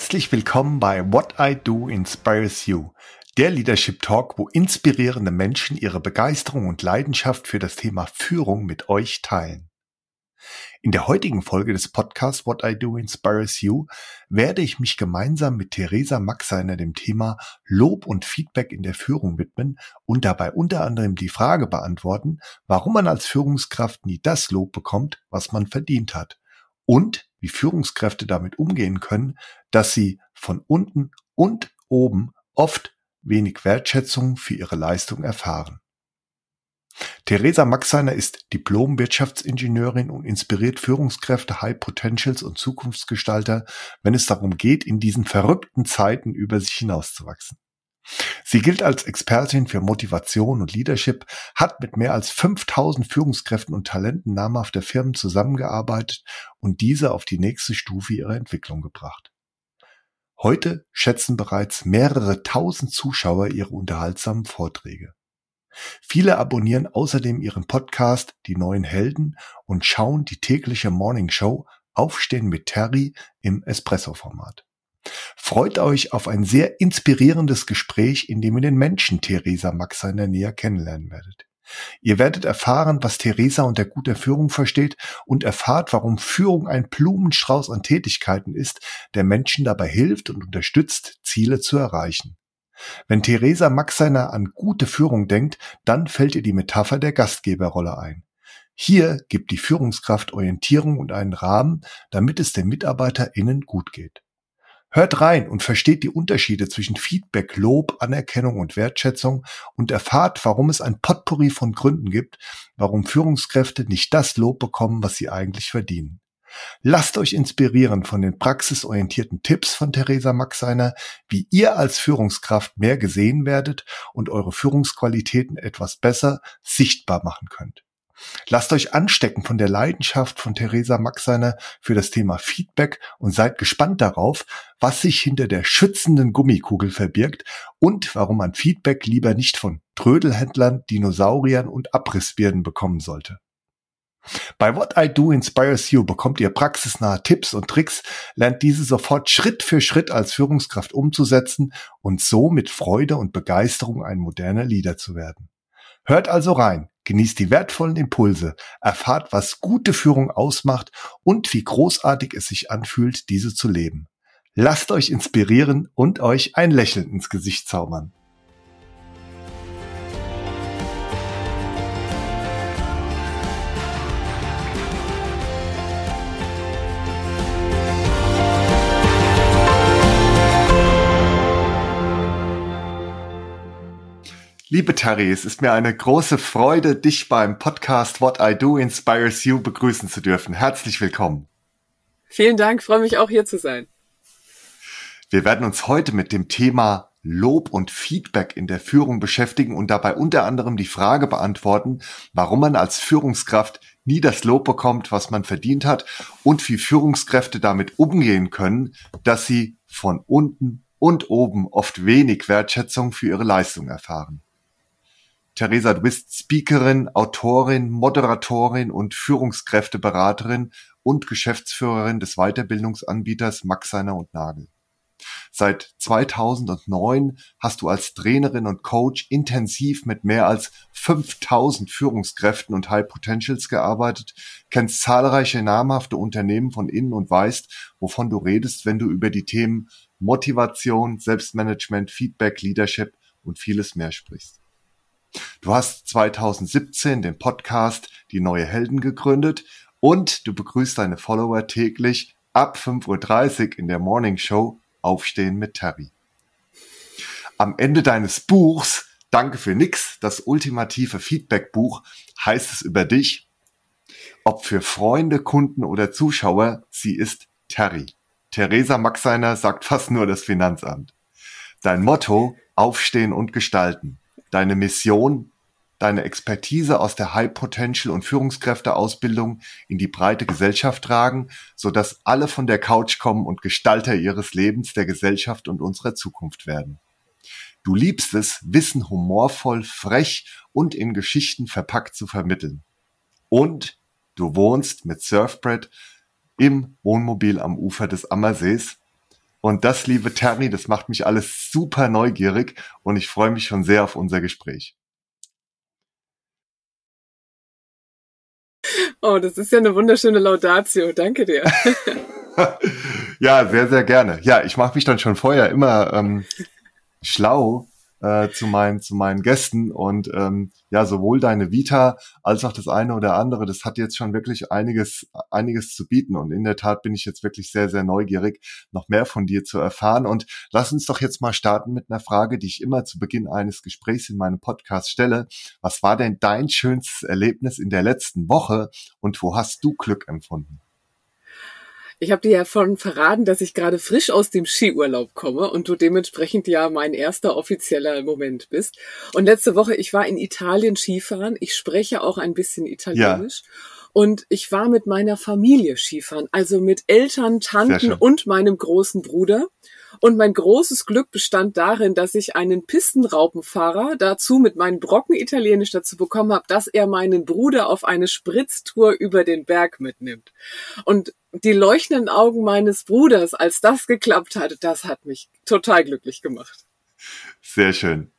Herzlich willkommen bei What I Do Inspires You, der Leadership Talk, wo inspirierende Menschen ihre Begeisterung und Leidenschaft für das Thema Führung mit euch teilen. In der heutigen Folge des Podcasts What I Do Inspires You werde ich mich gemeinsam mit Theresa Maxeiner dem Thema Lob und Feedback in der Führung widmen und dabei unter anderem die Frage beantworten, warum man als Führungskraft nie das Lob bekommt, was man verdient hat und wie Führungskräfte damit umgehen können, dass sie von unten und oben oft wenig Wertschätzung für ihre Leistung erfahren. Theresa Maxeiner ist Diplom-Wirtschaftsingenieurin und inspiriert Führungskräfte, High Potentials und Zukunftsgestalter, wenn es darum geht, in diesen verrückten Zeiten über sich hinauszuwachsen. Sie gilt als Expertin für Motivation und Leadership, hat mit mehr als 5000 Führungskräften und Talenten namhafter Firmen zusammengearbeitet und diese auf die nächste Stufe ihrer Entwicklung gebracht. Heute schätzen bereits mehrere tausend Zuschauer ihre unterhaltsamen Vorträge. Viele abonnieren außerdem ihren Podcast Die neuen Helden und schauen die tägliche Morning Show Aufstehen mit Terry im Espresso-Format. Freut euch auf ein sehr inspirierendes Gespräch, in dem ihr den Menschen Theresa Maxeiner näher kennenlernen werdet. Ihr werdet erfahren, was Theresa unter guter Führung versteht und erfahrt, warum Führung ein Blumenstrauß an Tätigkeiten ist, der Menschen dabei hilft und unterstützt, Ziele zu erreichen. Wenn Theresa Maxeiner an gute Führung denkt, dann fällt ihr die Metapher der Gastgeberrolle ein. Hier gibt die Führungskraft Orientierung und einen Rahmen, damit es den MitarbeiterInnen gut geht. Hört rein und versteht die Unterschiede zwischen Feedback, Lob, Anerkennung und Wertschätzung und erfahrt, warum es ein Potpourri von Gründen gibt, warum Führungskräfte nicht das Lob bekommen, was sie eigentlich verdienen. Lasst euch inspirieren von den praxisorientierten Tipps von Theresa Maxeiner, wie ihr als Führungskraft mehr gesehen werdet und eure Führungsqualitäten etwas besser sichtbar machen könnt. Lasst euch anstecken von der Leidenschaft von Theresa Maxeiner für das Thema Feedback und seid gespannt darauf, was sich hinter der schützenden Gummikugel verbirgt und warum man Feedback lieber nicht von Trödelhändlern, Dinosauriern und Abrissbirnen bekommen sollte. Bei What I Do Inspires You bekommt ihr praxisnahe Tipps und Tricks, lernt diese sofort Schritt für Schritt als Führungskraft umzusetzen und so mit Freude und Begeisterung ein moderner Leader zu werden. Hört also rein, genießt die wertvollen Impulse, erfahrt, was gute Führung ausmacht und wie großartig es sich anfühlt, diese zu leben. Lasst euch inspirieren und euch ein Lächeln ins Gesicht zaubern. Liebe Terry, es ist mir eine große Freude, dich beim Podcast What I Do Inspires You begrüßen zu dürfen. Herzlich willkommen. Vielen Dank, freue mich auch hier zu sein. Wir werden uns heute mit dem Thema Lob und Feedback in der Führung beschäftigen und dabei unter anderem die Frage beantworten, warum man als Führungskraft nie das Lob bekommt, was man verdient hat und wie Führungskräfte damit umgehen können, dass sie von unten und oben oft wenig Wertschätzung für ihre Leistung erfahren. Theresa, du bist Speakerin, Autorin, Moderatorin und Führungskräfteberaterin und Geschäftsführerin des Weiterbildungsanbieters Max Seiner und Nagel. Seit 2009 hast du als Trainerin und Coach intensiv mit mehr als 5000 Führungskräften und High Potentials gearbeitet, kennst zahlreiche namhafte Unternehmen von innen und weißt, wovon du redest, wenn du über die Themen Motivation, Selbstmanagement, Feedback, Leadership und vieles mehr sprichst. Du hast 2017 den Podcast Die neue Helden gegründet und du begrüßt deine Follower täglich ab 5.30 Uhr in der Morning Show Aufstehen mit Terry. Am Ende deines Buchs Danke für nix, das ultimative Feedback-Buch, heißt es über dich, ob für Freunde, Kunden oder Zuschauer, sie ist Terry. Theresa Maxeiner sagt fast nur das Finanzamt. Dein Motto, aufstehen und gestalten deine Mission, deine Expertise aus der High Potential und Führungskräfteausbildung in die breite Gesellschaft tragen, so dass alle von der Couch kommen und Gestalter ihres Lebens, der Gesellschaft und unserer Zukunft werden. Du liebst es, Wissen humorvoll, frech und in Geschichten verpackt zu vermitteln. Und du wohnst mit Surfbrett im Wohnmobil am Ufer des Ammersees Und das, liebe Terry, das macht mich alles super neugierig und ich freue mich schon sehr auf unser Gespräch. Oh, das ist ja eine wunderschöne Laudatio. Danke dir. ja, sehr, sehr gerne. Ja, ich mache mich dann schon vorher immer ähm, schlau äh, zu, meinen, zu meinen Gästen und ähm, ja, sowohl deine Vita als auch das eine oder andere, das hat jetzt schon wirklich einiges, einiges zu bieten und in der Tat bin ich jetzt wirklich sehr, sehr neugierig, noch mehr von dir zu erfahren und lass uns doch jetzt mal starten mit einer Frage, die ich immer zu Beginn eines Gesprächs in meinem Podcast stelle. Was war denn dein schönstes Erlebnis in der letzten Woche und wo hast du Glück empfunden? Ich habe dir ja von verraten, dass ich gerade frisch aus dem Skiurlaub komme und du dementsprechend ja mein erster offizieller Moment bist. Und letzte Woche, ich war in Italien Skifahren. Ich spreche auch ein bisschen Italienisch. Ja. Und ich war mit meiner Familie Skifahren, also mit Eltern, Tanten und meinem großen Bruder. Und mein großes Glück bestand darin, dass ich einen Pistenraupenfahrer dazu mit meinen Brocken Italienisch dazu bekommen habe, dass er meinen Bruder auf eine Spritztour über den Berg mitnimmt. Und die leuchtenden Augen meines Bruders, als das geklappt hatte, das hat mich total glücklich gemacht. Sehr schön.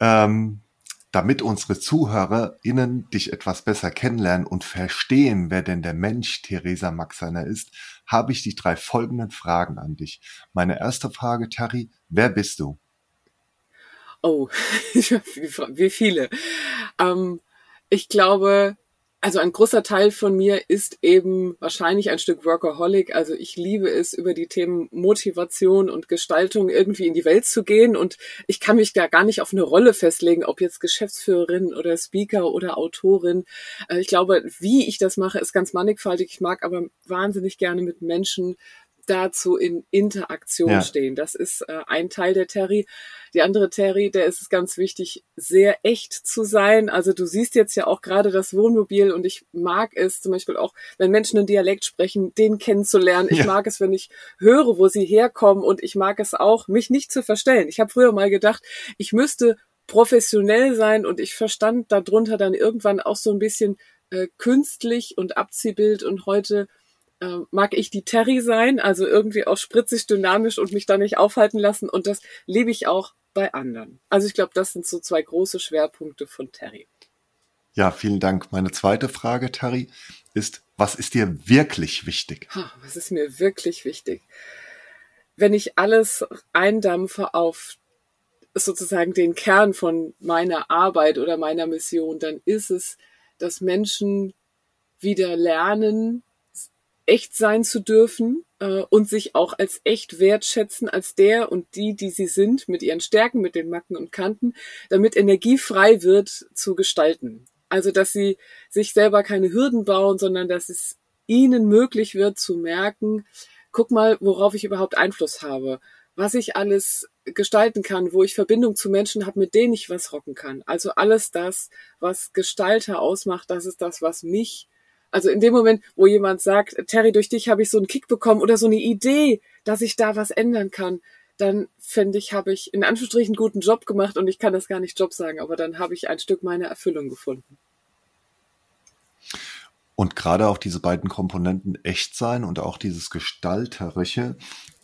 Ähm, damit unsere ZuhörerInnen dich etwas besser kennenlernen und verstehen, wer denn der Mensch Theresa Maxeiner ist, habe ich die drei folgenden Fragen an dich. Meine erste Frage, Terry, wer bist du? Oh, wie viele? Ähm, ich glaube, also ein großer Teil von mir ist eben wahrscheinlich ein Stück Workaholic. Also ich liebe es, über die Themen Motivation und Gestaltung irgendwie in die Welt zu gehen. Und ich kann mich da gar nicht auf eine Rolle festlegen, ob jetzt Geschäftsführerin oder Speaker oder Autorin. Äh, ich glaube, wie ich das mache, ist ganz mannigfaltig. Ich mag aber wahnsinnig gerne mit Menschen dazu in Interaktion ja. stehen. Das ist äh, ein Teil der Terry. Die andere Terry, der ist es ganz wichtig, sehr echt zu sein. Also du siehst jetzt ja auch gerade das Wohnmobil und ich mag es zum Beispiel auch, wenn Menschen einen Dialekt sprechen, den kennenzulernen. Ich ja. mag es, wenn ich höre, wo sie herkommen und ich mag es auch, mich nicht zu verstellen. Ich habe früher mal gedacht, ich müsste professionell sein und ich verstand darunter dann irgendwann auch so ein bisschen äh, künstlich und Abziehbild und heute äh, mag ich die Terry sein, also irgendwie auch spritzig, dynamisch und mich da nicht aufhalten lassen. Und das liebe ich auch bei anderen. Also ich glaube, das sind so zwei große Schwerpunkte von Terry. Ja, vielen Dank. Meine zweite Frage, Terry, ist, was ist dir wirklich wichtig? Was ist mir wirklich wichtig? Wenn ich alles eindampfe auf sozusagen den Kern von meiner Arbeit oder meiner Mission, dann ist es, dass Menschen wieder lernen, echt sein zu dürfen äh, und sich auch als echt wertschätzen, als der und die, die sie sind, mit ihren Stärken, mit den Macken und Kanten, damit Energie frei wird zu gestalten. Also, dass sie sich selber keine Hürden bauen, sondern dass es ihnen möglich wird zu merken, guck mal, worauf ich überhaupt Einfluss habe, was ich alles gestalten kann, wo ich Verbindung zu Menschen habe, mit denen ich was rocken kann. Also alles das, was Gestalter ausmacht, das ist das, was mich also in dem Moment, wo jemand sagt, Terry, durch dich habe ich so einen Kick bekommen oder so eine Idee, dass ich da was ändern kann, dann finde ich, habe ich in Anführungsstrichen guten Job gemacht und ich kann das gar nicht Job sagen, aber dann habe ich ein Stück meiner Erfüllung gefunden. Und gerade auch diese beiden Komponenten echt sein und auch dieses Gestalterische,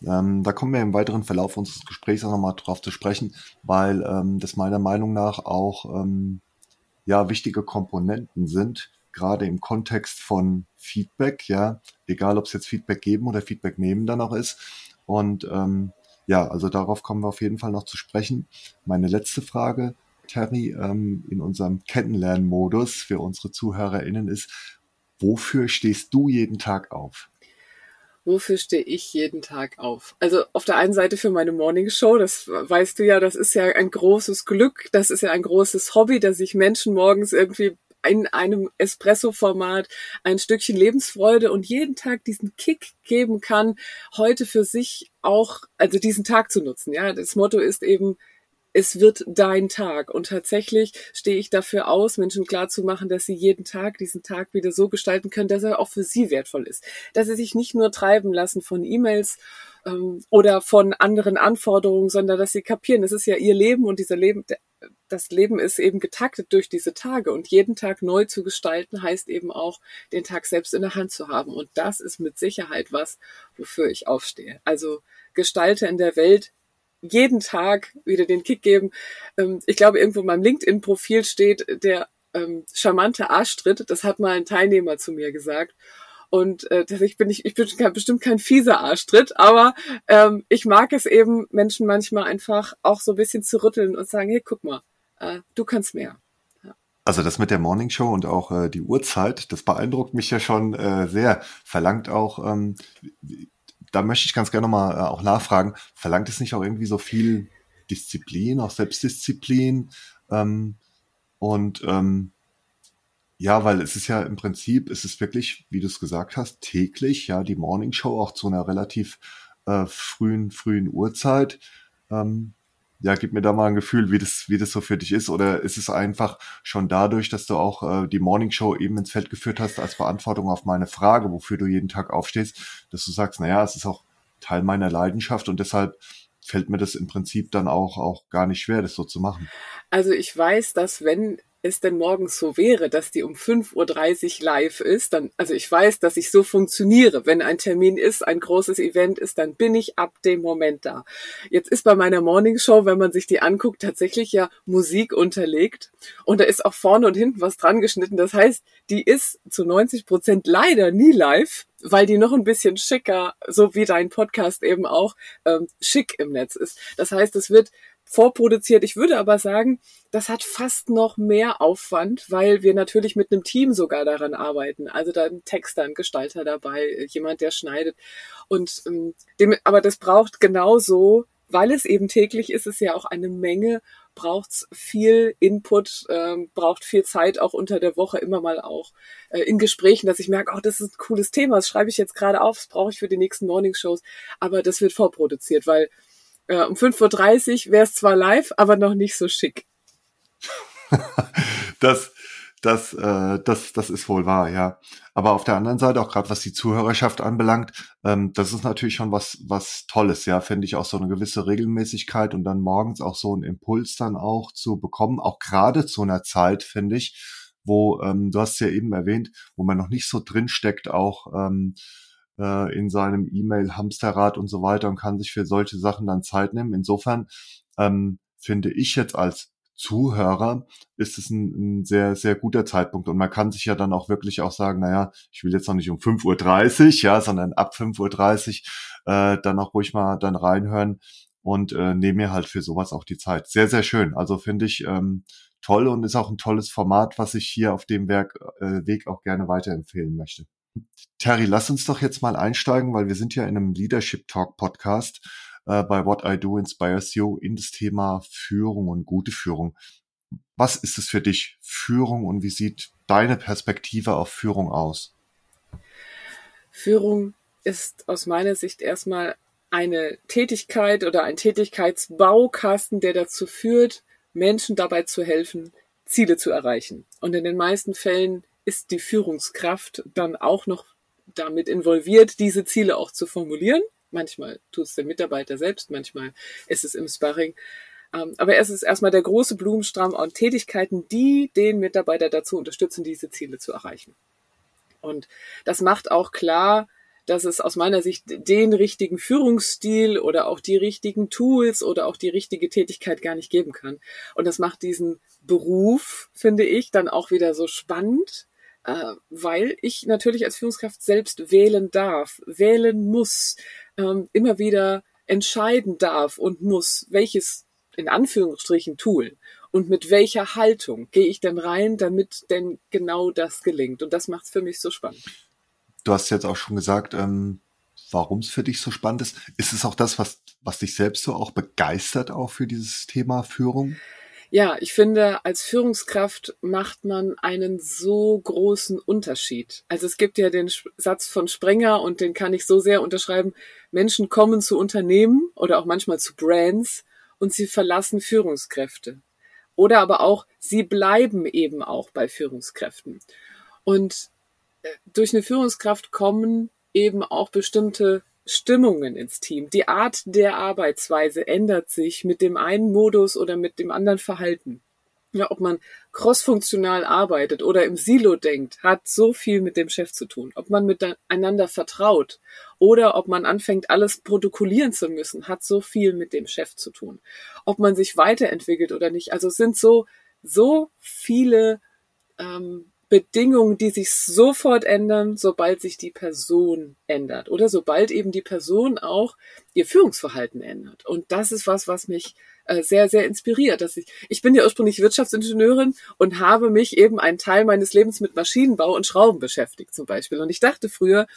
ähm, da kommen wir im weiteren Verlauf unseres Gesprächs auch nochmal drauf zu sprechen, weil ähm, das meiner Meinung nach auch ähm, ja wichtige Komponenten sind, gerade im Kontext von Feedback, ja, egal ob es jetzt Feedback geben oder Feedback nehmen dann auch ist. Und ähm, ja, also darauf kommen wir auf jeden Fall noch zu sprechen. Meine letzte Frage, Terry, ähm, in unserem Kennenlernmodus für unsere ZuhörerInnen ist, wofür stehst du jeden Tag auf? wofür stehe ich jeden Tag auf? Also auf der einen Seite für meine Morning Show, das weißt du ja, das ist ja ein großes Glück, das ist ja ein großes Hobby, dass ich Menschen morgens irgendwie in einem Espresso-Format ein Stückchen Lebensfreude und jeden Tag diesen Kick geben kann, heute für sich auch, also diesen Tag zu nutzen. Ja, das Motto ist eben, es wird dein Tag. Und tatsächlich stehe ich dafür aus, Menschen klarzumachen, dass sie jeden Tag diesen Tag wieder so gestalten können, dass er auch für sie wertvoll ist. Dass sie sich nicht nur treiben lassen von E-Mails ähm, oder von anderen Anforderungen, sondern dass sie kapieren, es ist ja ihr Leben und dieser Leben, das Leben ist eben getaktet durch diese Tage und jeden Tag neu zu gestalten heißt eben auch, den Tag selbst in der Hand zu haben. Und das ist mit Sicherheit was, wofür ich aufstehe. Also Gestalter in der Welt jeden Tag wieder den Kick geben. Ähm, ich glaube, irgendwo in meinem LinkedIn-Profil steht der ähm, charmante Arschtritt. Das hat mal ein Teilnehmer zu mir gesagt. Und äh, ich bin nicht, ich bin kein, bestimmt kein fieser Arschtritt, aber ähm, ich mag es eben, Menschen manchmal einfach auch so ein bisschen zu rütteln und sagen, hey, guck mal, äh, du kannst mehr. Also das mit der Morning Show und auch äh, die Uhrzeit, das beeindruckt mich ja schon äh, sehr. Verlangt auch, ähm, da möchte ich ganz gerne mal äh, auch nachfragen, verlangt es nicht auch irgendwie so viel Disziplin, auch Selbstdisziplin? Ähm, und ähm, ja, weil es ist ja im Prinzip, es ist wirklich, wie du es gesagt hast, täglich, ja, die Morning Show auch zu einer relativ äh, frühen, frühen Uhrzeit. Ähm, ja, gib mir da mal ein Gefühl, wie das, wie das so für dich ist. Oder ist es einfach schon dadurch, dass du auch äh, die Morning Show eben ins Feld geführt hast als Beantwortung auf meine Frage, wofür du jeden Tag aufstehst, dass du sagst, naja, es ist auch Teil meiner Leidenschaft und deshalb fällt mir das im Prinzip dann auch, auch gar nicht schwer, das so zu machen. Also ich weiß, dass wenn es denn morgens so wäre, dass die um 5.30 Uhr live ist, dann, also ich weiß, dass ich so funktioniere. Wenn ein Termin ist, ein großes Event ist, dann bin ich ab dem Moment da. Jetzt ist bei meiner Morningshow, wenn man sich die anguckt, tatsächlich ja Musik unterlegt. Und da ist auch vorne und hinten was dran geschnitten. Das heißt, die ist zu 90 Prozent leider nie live, weil die noch ein bisschen schicker, so wie dein Podcast eben auch, ähm, schick im Netz ist. Das heißt, es wird vorproduziert. Ich würde aber sagen, das hat fast noch mehr Aufwand, weil wir natürlich mit einem Team sogar daran arbeiten. Also da ein Texter, ein Gestalter dabei, jemand, der schneidet. Und ähm, dem, aber das braucht genauso, weil es eben täglich ist, es ja auch eine Menge, braucht's viel Input, ähm, braucht viel Zeit auch unter der Woche immer mal auch äh, in Gesprächen, dass ich merke, oh, das ist ein cooles Thema, das schreibe ich jetzt gerade auf, das brauche ich für die nächsten Morningshows, aber das wird vorproduziert, weil äh, um 5.30 Uhr wäre es zwar live, aber noch nicht so schick. das, das, äh, das, das ist wohl wahr, ja. Aber auf der anderen Seite, auch gerade was die Zuhörerschaft anbelangt, ähm, das ist natürlich schon was, was Tolles, ja, finde ich auch so eine gewisse Regelmäßigkeit und dann morgens auch so einen Impuls dann auch zu bekommen, auch gerade zu einer Zeit, finde ich, wo, ähm, du hast ja eben erwähnt, wo man noch nicht so drin steckt, auch ähm, äh, in seinem E-Mail-Hamsterrad und so weiter und kann sich für solche Sachen dann Zeit nehmen. Insofern ähm, finde ich jetzt als Zuhörer ist es ein, ein, sehr, sehr guter Zeitpunkt. Und man kann sich ja dann auch wirklich auch sagen, naja, ich will jetzt noch nicht um 5.30 Uhr, ja, sondern ab 5.30 Uhr äh, dann auch ruhig mal dann reinhören und äh, nehme mir halt für sowas auch die Zeit. Sehr, sehr schön. Also finde ich ähm, toll und ist auch ein tolles Format, was ich hier auf dem Werk, äh, Weg auch gerne weiterempfehlen möchte. Terry, lass uns doch jetzt mal einsteigen, weil wir sind ja in einem Leadership Talk Podcast äh, bei What I Do Inspires You in das Thema Führung und gute Führung. Was ist es für dich, Führung, und wie sieht deine Perspektive auf Führung aus? Führung ist aus meiner Sicht erstmal eine Tätigkeit oder ein Tätigkeitsbaukasten, der dazu führt, Menschen dabei zu helfen, Ziele zu erreichen. Und in den meisten Fällen ist die Führungskraft dann auch noch damit involviert, diese Ziele auch zu formulieren. Manchmal tut es der Mitarbeiter selbst, manchmal ist es im Sparring. Ähm, aber es ist erstmal der große Blumenstrauß an Tätigkeiten, die den Mitarbeiter dazu unterstützen, diese Ziele zu erreichen. Und das macht auch klar, dass es aus meiner Sicht den richtigen Führungsstil oder auch die richtigen Tools oder auch die richtige Tätigkeit gar nicht geben kann. Und das macht diesen Beruf, finde ich, dann auch wieder so spannend, äh, weil ich natürlich als Führungskraft selbst wählen darf, wählen muss, ähm, immer wieder entscheiden darf und muss, welches in Anführungsstrichen Tool und mit welcher Haltung gehe ich denn rein, damit denn genau das gelingt. Und das macht es für mich so spannend. Du hast jetzt auch schon gesagt, ähm, warum es für dich so spannend ist. Ist es auch das, was, was dich selbst so auch begeistert, auch für dieses Thema Führung? Ja, ich finde, als Führungskraft macht man einen so großen Unterschied. Also es gibt ja den Satz von Sprenger und den kann ich so sehr unterschreiben. Menschen kommen zu Unternehmen oder auch manchmal zu Brands und sie verlassen Führungskräfte. Oder aber auch, sie bleiben eben auch bei Führungskräften. Und äh, durch eine Führungskraft kommen eben auch bestimmte Stimmungen ins Team. Die Art der Arbeitsweise ändert sich mit dem einen Modus oder mit dem anderen Verhalten. Ja, ob man crossfunktional arbeitet oder im Silo denkt, hat so viel mit dem Chef zu tun. Ob man miteinander vertraut oder ob man anfängt, alles protokollieren zu müssen, hat so viel mit dem Chef zu tun. Ob man sich weiterentwickelt oder nicht. Also es sind so, so viele ähm, Bedingungen, die sich sofort ändern, sobald sich die Person ändert oder sobald eben die Person auch ihr Führungsverhalten ändert. Und das ist was, was mich äh, sehr, sehr inspiriert. Dass ich, ich bin ja ursprünglich Wirtschaftsingenieurin und habe mich eben einen Teil meines Lebens mit Maschinenbau und Schrauben beschäftigt zum Beispiel. Und ich dachte früher,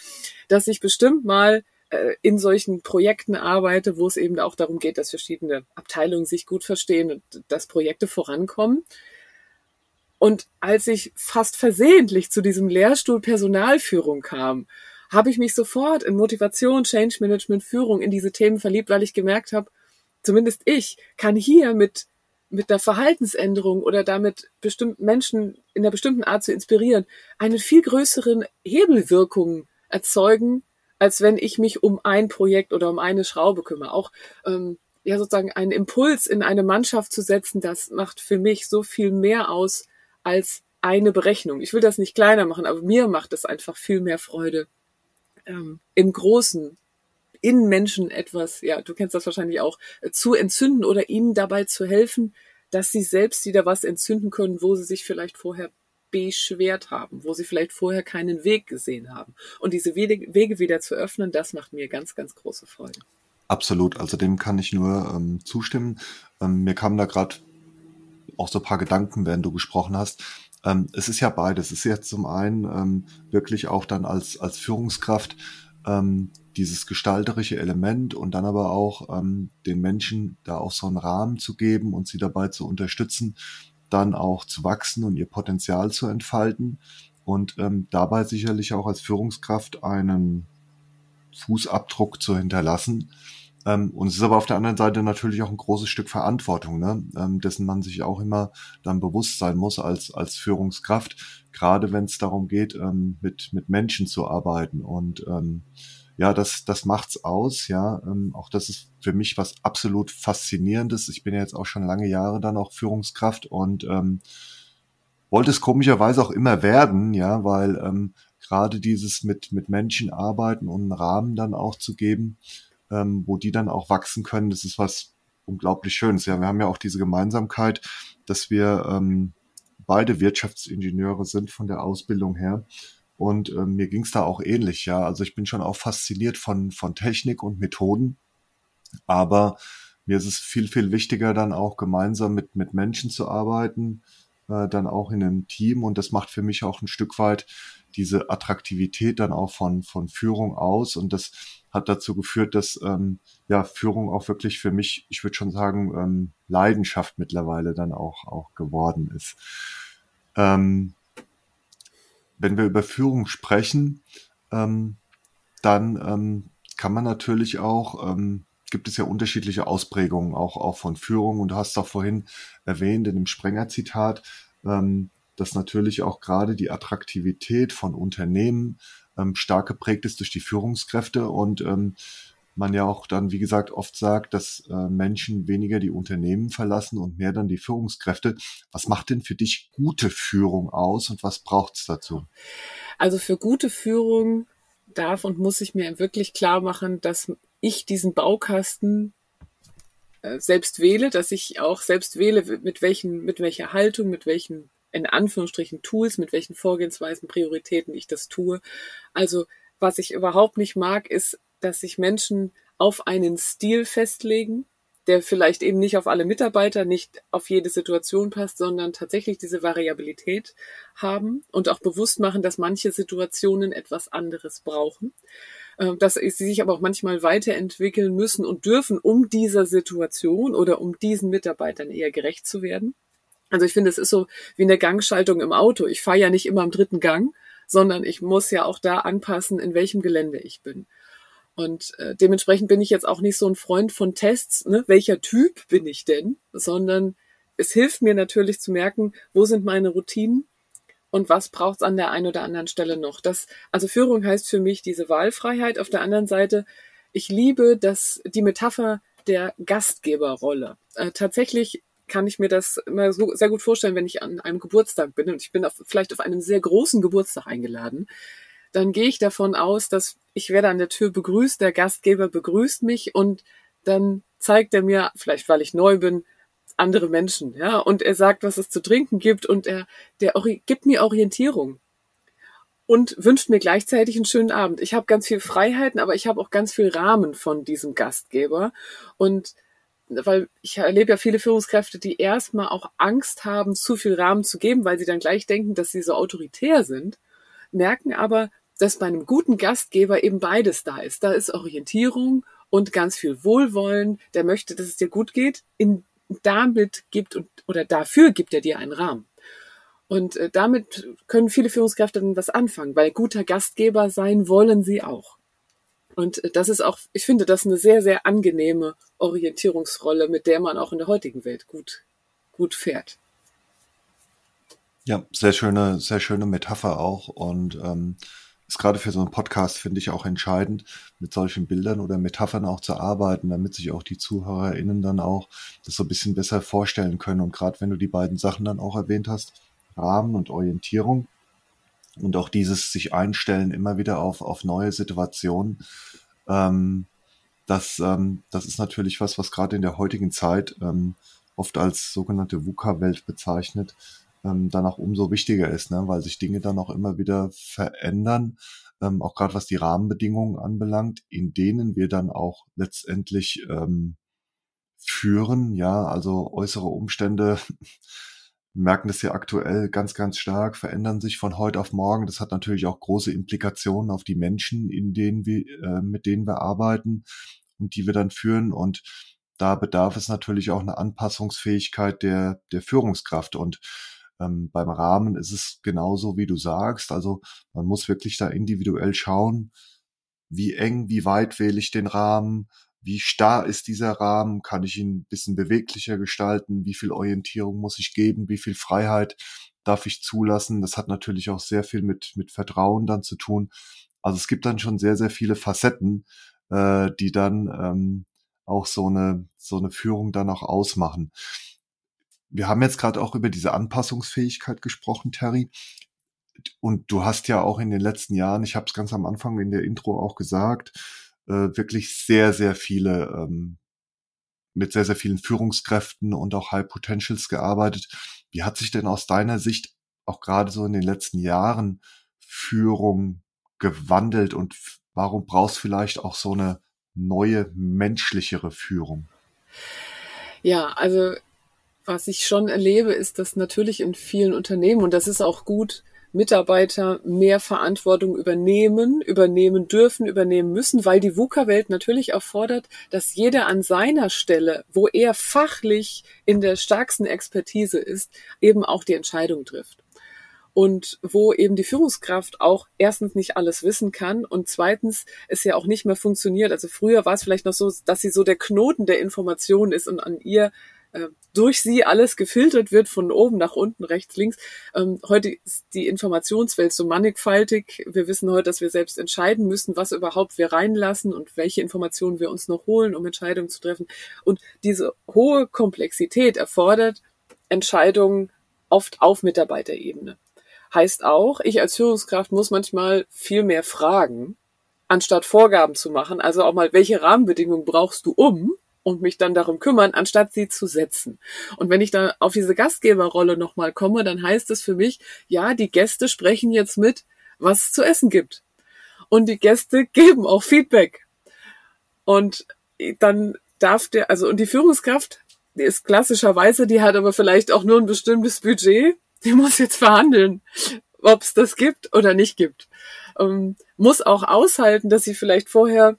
dass ich bestimmt mal äh, in solchen Projekten arbeite, wo es eben auch darum geht, dass verschiedene Abteilungen sich gut verstehen und dass Projekte vorankommen. Und als ich fast versehentlich zu diesem Lehrstuhl Personalführung kam, habe ich mich sofort in Motivation, Change Management, Führung in diese Themen verliebt, weil ich gemerkt habe, zumindest ich kann hier mit mit einer Verhaltensänderung oder damit bestimmten Menschen in einer bestimmten Art zu inspirieren, eine viel größeren Hebelwirkung erzeugen, als wenn ich mich um ein Projekt oder um eine Schraube kümmere. Auch ähm, ja sozusagen einen Impuls in eine Mannschaft zu setzen, das macht für mich so viel mehr aus als eine Berechnung. Ich will das nicht kleiner machen, aber mir macht es einfach viel mehr Freude, ähm, im Großen in Menschen etwas, ja, du kennst das wahrscheinlich auch, äh, zu entzünden oder ihnen dabei zu helfen, dass sie selbst wieder was entzünden können, wo sie sich vielleicht vorher beschwert haben, wo sie vielleicht vorher keinen Weg gesehen haben. Und diese Wege wieder zu öffnen, das macht mir ganz, ganz große Freude. Absolut, also dem kann ich nur ähm, zustimmen. Ähm, mir kamen da gerade auch so ein paar Gedanken, während du gesprochen hast. Ähm, es ist ja beides. Es ist ja zum einen ähm, wirklich auch dann als, als Führungskraft ähm, dieses gestalterische Element und dann aber auch ähm, den Menschen da auch so einen Rahmen zu geben und sie dabei zu unterstützen, dann auch zu wachsen und ihr Potenzial zu entfalten und ähm, dabei sicherlich auch als Führungskraft einen Fußabdruck zu hinterlassen, ähm, und es ist aber auf der anderen Seite natürlich auch ein großes Stück Verantwortung, ne? ähm, dessen man sich auch immer dann bewusst sein muss als, als Führungskraft, gerade wenn es darum geht, ähm, mit, mit Menschen zu arbeiten. Und ähm, ja, das, das macht's aus, ja. Ähm, auch das ist für mich was absolut Faszinierendes. Ich bin ja jetzt auch schon lange Jahre dann auch Führungskraft und ähm, wollte es komischerweise auch immer werden, ja, weil ähm, gerade dieses mit, mit Menschen arbeiten und einen Rahmen dann auch zu geben, ähm, wo die dann auch wachsen können. Das ist was unglaublich Schönes. Ja, wir haben ja auch diese Gemeinsamkeit, dass wir ähm, beide Wirtschaftsingenieure sind von der Ausbildung her. Und ähm, mir ging es da auch ähnlich, ja. Also ich bin schon auch fasziniert von, von Technik und Methoden. Aber mir ist es viel, viel wichtiger, dann auch gemeinsam mit, mit Menschen zu arbeiten, äh, dann auch in einem Team. Und das macht für mich auch ein Stück weit diese Attraktivität dann auch von, von Führung aus. Und das hat dazu geführt, dass ähm, ja Führung auch wirklich für mich, ich würde schon sagen, ähm, Leidenschaft mittlerweile dann auch, auch geworden ist. Ähm, wenn wir über Führung sprechen, ähm, dann ähm, kann man natürlich auch, ähm, gibt es ja unterschiedliche Ausprägungen auch, auch von Führung und du hast auch vorhin erwähnt in dem Sprenger-Zitat, ähm, dass natürlich auch gerade die Attraktivität von Unternehmen ähm, stark geprägt ist durch die Führungskräfte und ähm, man ja auch dann, wie gesagt, oft sagt, dass äh, Menschen weniger die Unternehmen verlassen und mehr dann die Führungskräfte. Was macht denn für dich gute Führung aus und was braucht es dazu? Also für gute Führung darf und muss ich mir wirklich klar machen, dass ich diesen Baukasten äh, selbst wähle, dass ich auch selbst wähle, mit welchen, mit welcher Haltung, mit welchen in Anführungsstrichen Tools, mit welchen Vorgehensweisen, Prioritäten ich das tue. Also was ich überhaupt nicht mag, ist, dass sich Menschen auf einen Stil festlegen, der vielleicht eben nicht auf alle Mitarbeiter, nicht auf jede Situation passt, sondern tatsächlich diese Variabilität haben und auch bewusst machen, dass manche Situationen etwas anderes brauchen, dass sie sich aber auch manchmal weiterentwickeln müssen und dürfen, um dieser Situation oder um diesen Mitarbeitern eher gerecht zu werden. Also ich finde, es ist so wie eine Gangschaltung im Auto. Ich fahre ja nicht immer im dritten Gang, sondern ich muss ja auch da anpassen, in welchem Gelände ich bin. Und äh, dementsprechend bin ich jetzt auch nicht so ein Freund von Tests, ne? welcher Typ bin ich denn, sondern es hilft mir natürlich zu merken, wo sind meine Routinen und was braucht's an der einen oder anderen Stelle noch. Das, also Führung heißt für mich diese Wahlfreiheit. Auf der anderen Seite, ich liebe das, die Metapher der Gastgeberrolle. Äh, tatsächlich kann ich mir das immer so sehr gut vorstellen, wenn ich an einem Geburtstag bin und ich bin auf, vielleicht auf einem sehr großen Geburtstag eingeladen, dann gehe ich davon aus, dass ich werde an der Tür begrüßt, der Gastgeber begrüßt mich und dann zeigt er mir, vielleicht weil ich neu bin, andere Menschen, ja, und er sagt, was es zu trinken gibt und er, der gibt mir Orientierung und wünscht mir gleichzeitig einen schönen Abend. Ich habe ganz viel Freiheiten, aber ich habe auch ganz viel Rahmen von diesem Gastgeber und weil ich erlebe ja viele Führungskräfte, die erstmal auch Angst haben, zu viel Rahmen zu geben, weil sie dann gleich denken, dass sie so autoritär sind, merken aber, dass bei einem guten Gastgeber eben beides da ist. Da ist Orientierung und ganz viel Wohlwollen. Der möchte, dass es dir gut geht. In, damit gibt und, oder dafür gibt er dir einen Rahmen. Und äh, damit können viele Führungskräfte dann was anfangen, weil guter Gastgeber sein wollen sie auch. Und äh, das ist auch, ich finde das eine sehr, sehr angenehme Orientierungsrolle, mit der man auch in der heutigen Welt gut, gut fährt. Ja, sehr schöne, sehr schöne Metapher auch. Und ähm, ist gerade für so einen Podcast, finde ich, auch entscheidend, mit solchen Bildern oder Metaphern auch zu arbeiten, damit sich auch die ZuhörerInnen dann auch das so ein bisschen besser vorstellen können. Und gerade wenn du die beiden Sachen dann auch erwähnt hast, Rahmen und Orientierung und auch dieses sich einstellen immer wieder auf, auf neue Situationen, ähm, das, ähm, das ist natürlich was, was gerade in der heutigen Zeit ähm, oft als sogenannte VUCA-Welt bezeichnet, ähm, dann auch umso wichtiger ist, ne? weil sich Dinge dann auch immer wieder verändern, ähm, auch gerade was die Rahmenbedingungen anbelangt, in denen wir dann auch letztendlich ähm, führen. Ja, also äußere Umstände merken das ja aktuell ganz, ganz stark, verändern sich von heute auf morgen. Das hat natürlich auch große Implikationen auf die Menschen, in denen wir, äh, mit denen wir arbeiten und die wir dann führen. Und da bedarf es natürlich auch eine Anpassungsfähigkeit der, der Führungskraft. Und ähm, beim Rahmen ist es genauso, wie du sagst. Also man muss wirklich da individuell schauen, wie eng, wie weit wähle ich den Rahmen, wie starr ist dieser Rahmen, kann ich ihn ein bisschen beweglicher gestalten, wie viel Orientierung muss ich geben, wie viel Freiheit darf ich zulassen. Das hat natürlich auch sehr viel mit, mit Vertrauen dann zu tun. Also es gibt dann schon sehr, sehr viele Facetten, äh, die dann ähm, auch so eine, so eine Führung dann auch ausmachen wir haben jetzt gerade auch über diese Anpassungsfähigkeit gesprochen, Terry. Und du hast ja auch in den letzten Jahren, ich habe es ganz am Anfang in der Intro auch gesagt, äh, wirklich sehr, sehr viele, ähm, mit sehr, sehr vielen Führungskräften und auch High Potentials gearbeitet. Wie hat sich denn aus deiner Sicht auch gerade so in den letzten Jahren Führung gewandelt und warum brauchst du vielleicht auch so eine neue, menschlichere Führung? Ja, also was ich schon erlebe, ist, dass natürlich in vielen Unternehmen, und das ist auch gut, Mitarbeiter mehr Verantwortung übernehmen, übernehmen dürfen, übernehmen müssen, weil die VUCA-Welt natürlich erfordert, dass jeder an seiner Stelle, wo er fachlich in der stärksten Expertise ist, eben auch die Entscheidung trifft. Und wo eben die Führungskraft auch erstens nicht alles wissen kann und zweitens es ja auch nicht mehr funktioniert. Also früher war es vielleicht noch so, dass sie so der Knoten der Information ist und an ihr äh, durch sie alles gefiltert wird von oben nach unten, rechts, links. Ähm, heute ist die Informationswelt so mannigfaltig. Wir wissen heute, dass wir selbst entscheiden müssen, was überhaupt wir reinlassen und welche Informationen wir uns noch holen, um Entscheidungen zu treffen. Und diese hohe Komplexität erfordert Entscheidungen oft auf Mitarbeiterebene. Heißt auch, ich als Führungskraft muss manchmal viel mehr fragen, anstatt Vorgaben zu machen. Also auch mal, welche Rahmenbedingungen brauchst du um? Und mich dann darum kümmern, anstatt sie zu setzen. Und wenn ich da auf diese Gastgeberrolle nochmal komme, dann heißt es für mich, ja, die Gäste sprechen jetzt mit, was es zu essen gibt. Und die Gäste geben auch Feedback. Und dann darf der, also, und die Führungskraft, die ist klassischerweise, die hat aber vielleicht auch nur ein bestimmtes Budget, die muss jetzt verhandeln, ob es das gibt oder nicht gibt. Ähm, muss auch aushalten, dass sie vielleicht vorher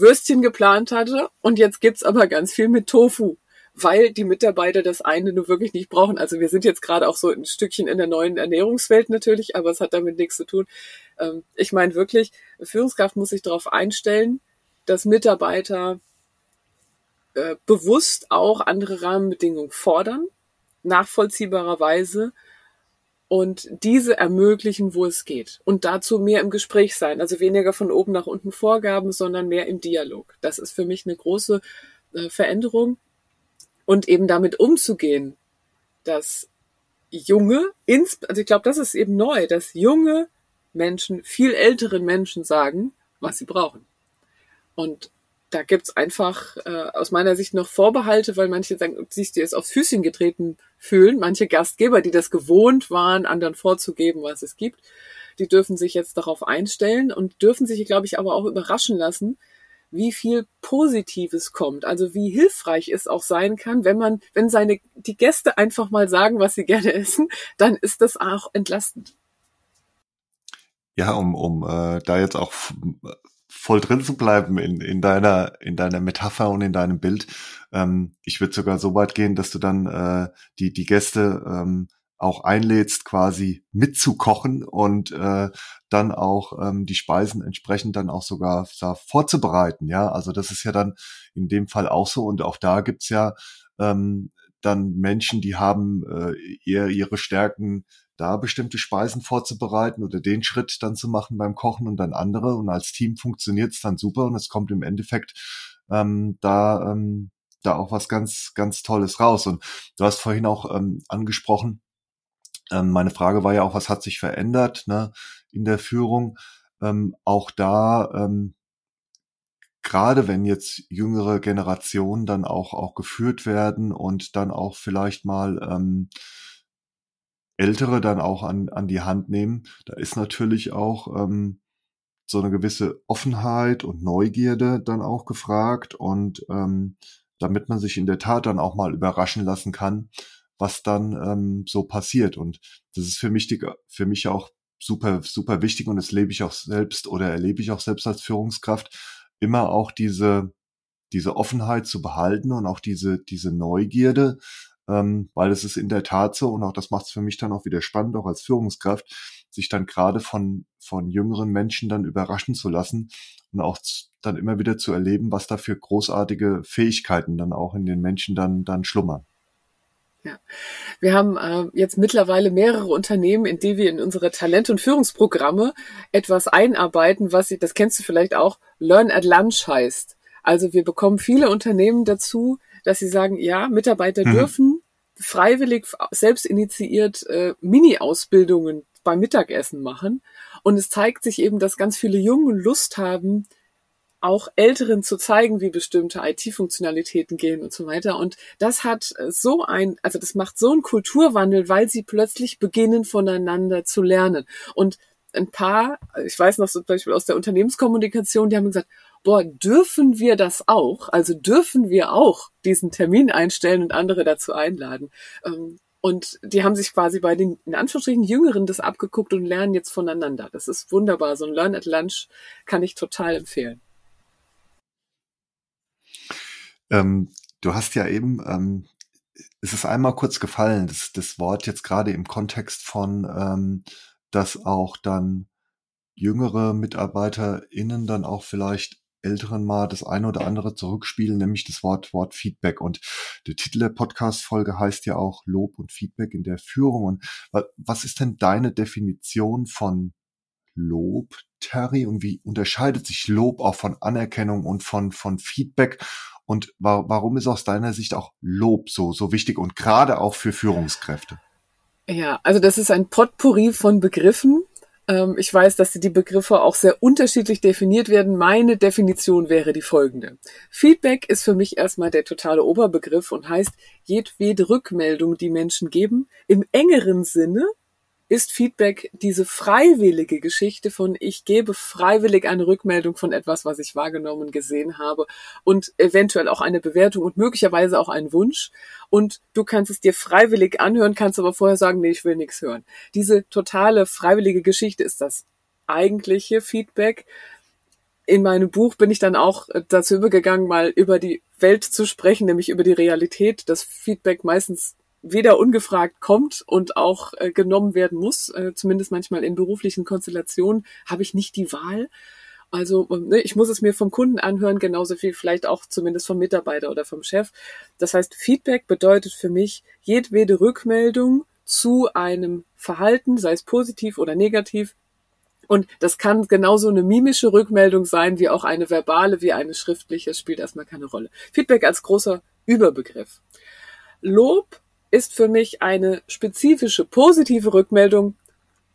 Würstchen geplant hatte und jetzt gibt's aber ganz viel mit Tofu, weil die Mitarbeiter das eine nur wirklich nicht brauchen. Also wir sind jetzt gerade auch so ein Stückchen in der neuen Ernährungswelt natürlich, aber es hat damit nichts zu tun. Ähm, ich meine wirklich, Führungskraft muss sich darauf einstellen, dass Mitarbeiter äh, bewusst auch andere Rahmenbedingungen fordern, nachvollziehbarerweise und diese ermöglichen, wo es geht. Und dazu mehr im Gespräch sein. Also weniger von oben nach unten Vorgaben, sondern mehr im Dialog. Das ist für mich eine große äh, Veränderung. Und eben damit umzugehen, dass junge, also ich glaube, das ist eben neu, dass junge Menschen viel älteren Menschen sagen, was sie brauchen. Und da gibt's einfach äh, aus meiner Sicht noch Vorbehalte, weil manche sagen, sich dir jetzt aufs Füßchen getreten fühlen. Manche Gastgeber, die das gewohnt waren, anderen vorzugeben, was es gibt, die dürfen sich jetzt darauf einstellen und dürfen sich, glaube ich, aber auch überraschen lassen, wie viel Positives kommt. Also wie hilfreich es auch sein kann, wenn man, wenn seine, die Gäste einfach mal sagen, was sie gerne essen, dann ist das auch entlastend. Ja, um, um äh, da jetzt auch voll drin zu bleiben in, in deiner in deiner Metapher und in deinem Bild. Ähm, ich würde sogar so weit gehen, dass du dann äh, die die Gäste ähm, auch einlädst, quasi mitzukochen und äh, dann auch ähm, die Speisen entsprechend dann auch sogar da vorzubereiten. Ja, also das ist ja dann in dem Fall auch so und auch da gibt's ja ähm, dann Menschen, die haben äh, eher ihre Stärken da bestimmte Speisen vorzubereiten oder den Schritt dann zu machen beim Kochen und dann andere. Und als Team funktioniert es dann super und es kommt im Endeffekt ähm, da, ähm, da auch was ganz, ganz Tolles raus. Und du hast vorhin auch ähm, angesprochen, ähm, meine Frage war ja auch, was hat sich verändert ne, in der Führung? Ähm, auch da, ähm, gerade wenn jetzt jüngere Generationen dann auch, auch geführt werden und dann auch vielleicht mal ähm, Ältere dann auch an, an die Hand nehmen, da ist natürlich auch ähm, so eine gewisse Offenheit und Neugierde dann auch gefragt und ähm, damit man sich in der Tat dann auch mal überraschen lassen kann, was dann ähm, so passiert. Und das ist für mich, die, für mich auch super, super wichtig und das lebe ich auch selbst oder erlebe ich auch selbst als Führungskraft, immer auch diese, diese Offenheit zu behalten und auch diese, diese Neugierde, ähm, weil es ist in der Tat so und auch das macht es für mich dann auch wieder spannend, auch als Führungskraft, sich dann gerade von, von jüngeren Menschen dann überraschen zu lassen und auch dann immer wieder zu erleben, was da für großartige Fähigkeiten dann auch in den Menschen dann, dann schlummern. Ja. Wir haben äh, jetzt mittlerweile mehrere Unternehmen, in die wir in unsere Talent- und Führungsprogramme etwas einarbeiten, was, das kennst du vielleicht auch, Learn at Lunch heißt. Also wir bekommen viele Unternehmen dazu, dass sie sagen, ja, Mitarbeiter mhm. dürfen freiwillig, selbst initiiert äh, Mini-Ausbildungen beim Mittagessen machen. Und es zeigt sich eben, dass ganz viele Jungen Lust haben, auch Älteren zu zeigen, wie bestimmte IT-Funktionalitäten gehen und so weiter. Und das hat so ein, also das macht so einen Kulturwandel, weil sie plötzlich beginnen, voneinander zu lernen. Und ein paar, ich weiß noch zum Beispiel aus der Unternehmenskommunikation, die haben gesagt, boah, dürfen wir das auch? Also dürfen wir auch diesen Termin einstellen und andere dazu einladen? Ähm, und die haben sich quasi bei den, in Anführungsstrichen, Jüngeren das abgeguckt und lernen jetzt voneinander. Das ist wunderbar. So ein Learn at Lunch kann ich total empfehlen. Ähm, du hast ja eben, ähm, es ist einmal kurz gefallen, das, das Wort jetzt gerade im Kontext von, ähm, dass auch dann jüngere MitarbeiterInnen dann auch vielleicht Älteren mal das eine oder andere zurückspielen, nämlich das Wort, Wort Feedback. Und der Titel der Podcast-Folge heißt ja auch Lob und Feedback in der Führung. Und was ist denn deine Definition von Lob, Terry? Und wie unterscheidet sich Lob auch von Anerkennung und von, von Feedback? Und wa warum ist aus deiner Sicht auch Lob so, so wichtig und gerade auch für Führungskräfte? Ja, also das ist ein Potpourri von Begriffen, ich weiß, dass die Begriffe auch sehr unterschiedlich definiert werden. Meine Definition wäre die folgende. Feedback ist für mich erstmal der totale Oberbegriff und heißt jedwede Rückmeldung, die Menschen geben, im engeren Sinne ist Feedback diese freiwillige Geschichte von ich gebe freiwillig eine Rückmeldung von etwas, was ich wahrgenommen gesehen habe und eventuell auch eine Bewertung und möglicherweise auch einen Wunsch und du kannst es dir freiwillig anhören, kannst aber vorher sagen, nee, ich will nichts hören. Diese totale freiwillige Geschichte ist das eigentliche Feedback. In meinem Buch bin ich dann auch dazu übergegangen, mal über die Welt zu sprechen, nämlich über die Realität, dass Feedback meistens weder ungefragt kommt und auch äh, genommen werden muss, äh, zumindest manchmal in beruflichen Konstellationen, habe ich nicht die Wahl. Also ne, ich muss es mir vom Kunden anhören, genauso viel vielleicht auch zumindest vom Mitarbeiter oder vom Chef. Das heißt, Feedback bedeutet für mich jedwede Rückmeldung zu einem Verhalten, sei es positiv oder negativ. Und das kann genauso eine mimische Rückmeldung sein, wie auch eine verbale, wie eine schriftliche. Es spielt erstmal keine Rolle. Feedback als großer Überbegriff. Lob ist für mich eine spezifische positive Rückmeldung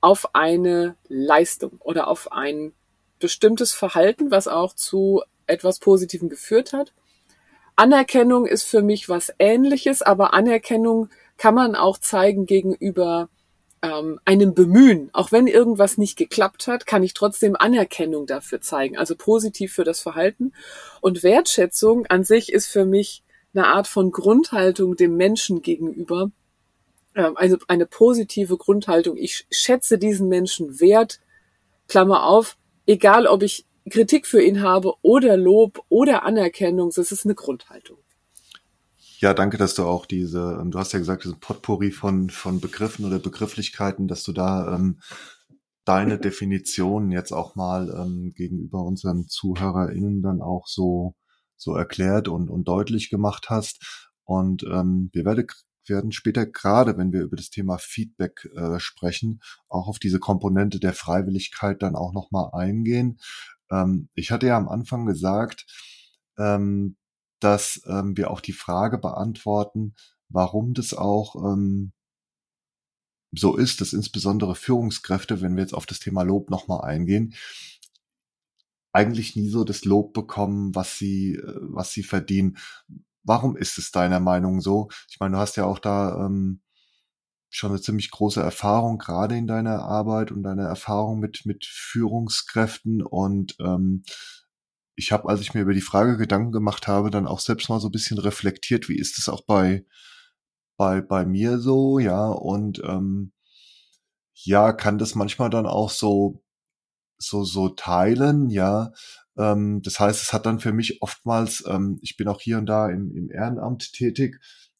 auf eine Leistung oder auf ein bestimmtes Verhalten, was auch zu etwas Positivem geführt hat. Anerkennung ist für mich was Ähnliches, aber Anerkennung kann man auch zeigen gegenüber ähm, einem Bemühen. Auch wenn irgendwas nicht geklappt hat, kann ich trotzdem Anerkennung dafür zeigen, also positiv für das Verhalten. Und Wertschätzung an sich ist für mich eine Art von Grundhaltung dem Menschen gegenüber, ähm, also eine positive Grundhaltung. Ich schätze diesen Menschen wert, Klammer auf, egal ob ich Kritik für ihn habe oder Lob oder Anerkennung, das ist eine Grundhaltung. Ja, danke, dass du auch diese, ähm, du hast ja gesagt, diesen Potpourri von, von Begriffen oder Begrifflichkeiten, dass du da ähm, deine Definition jetzt auch mal ähm, gegenüber unseren ZuhörerInnen dann auch so, so erklärt und, und deutlich gemacht hast. Und ähm, wir werde, werden später gerade, wenn wir über das Thema Feedback äh, sprechen, auch auf diese Komponente der Freiwilligkeit dann auch nochmal eingehen. Ähm, ich hatte ja am Anfang gesagt, ähm, dass ähm, wir auch die Frage beantworten, warum das auch ähm, so ist, dass insbesondere Führungskräfte, wenn wir jetzt auf das Thema Lob nochmal eingehen, eigentlich nie so das Lob bekommen, was sie, äh, was sie verdienen. Warum ist es deiner Meinung so? Ich meine, du hast ja auch da ähm, schon eine ziemlich große Erfahrung, gerade in deiner Arbeit und deiner Erfahrung mit, mit Führungskräften. Und ähm, ich habe, als ich mir über die Frage Gedanken gemacht habe, dann auch selbst mal so ein bisschen reflektiert, wie ist es auch bei, bei, bei mir so, ja, und ähm, ja, kann das manchmal dann auch so, so, so teilen, ja. Ähm, das heißt, es hat dann für mich oftmals, ähm, ich bin auch hier und da im, im Ehrenamt tätig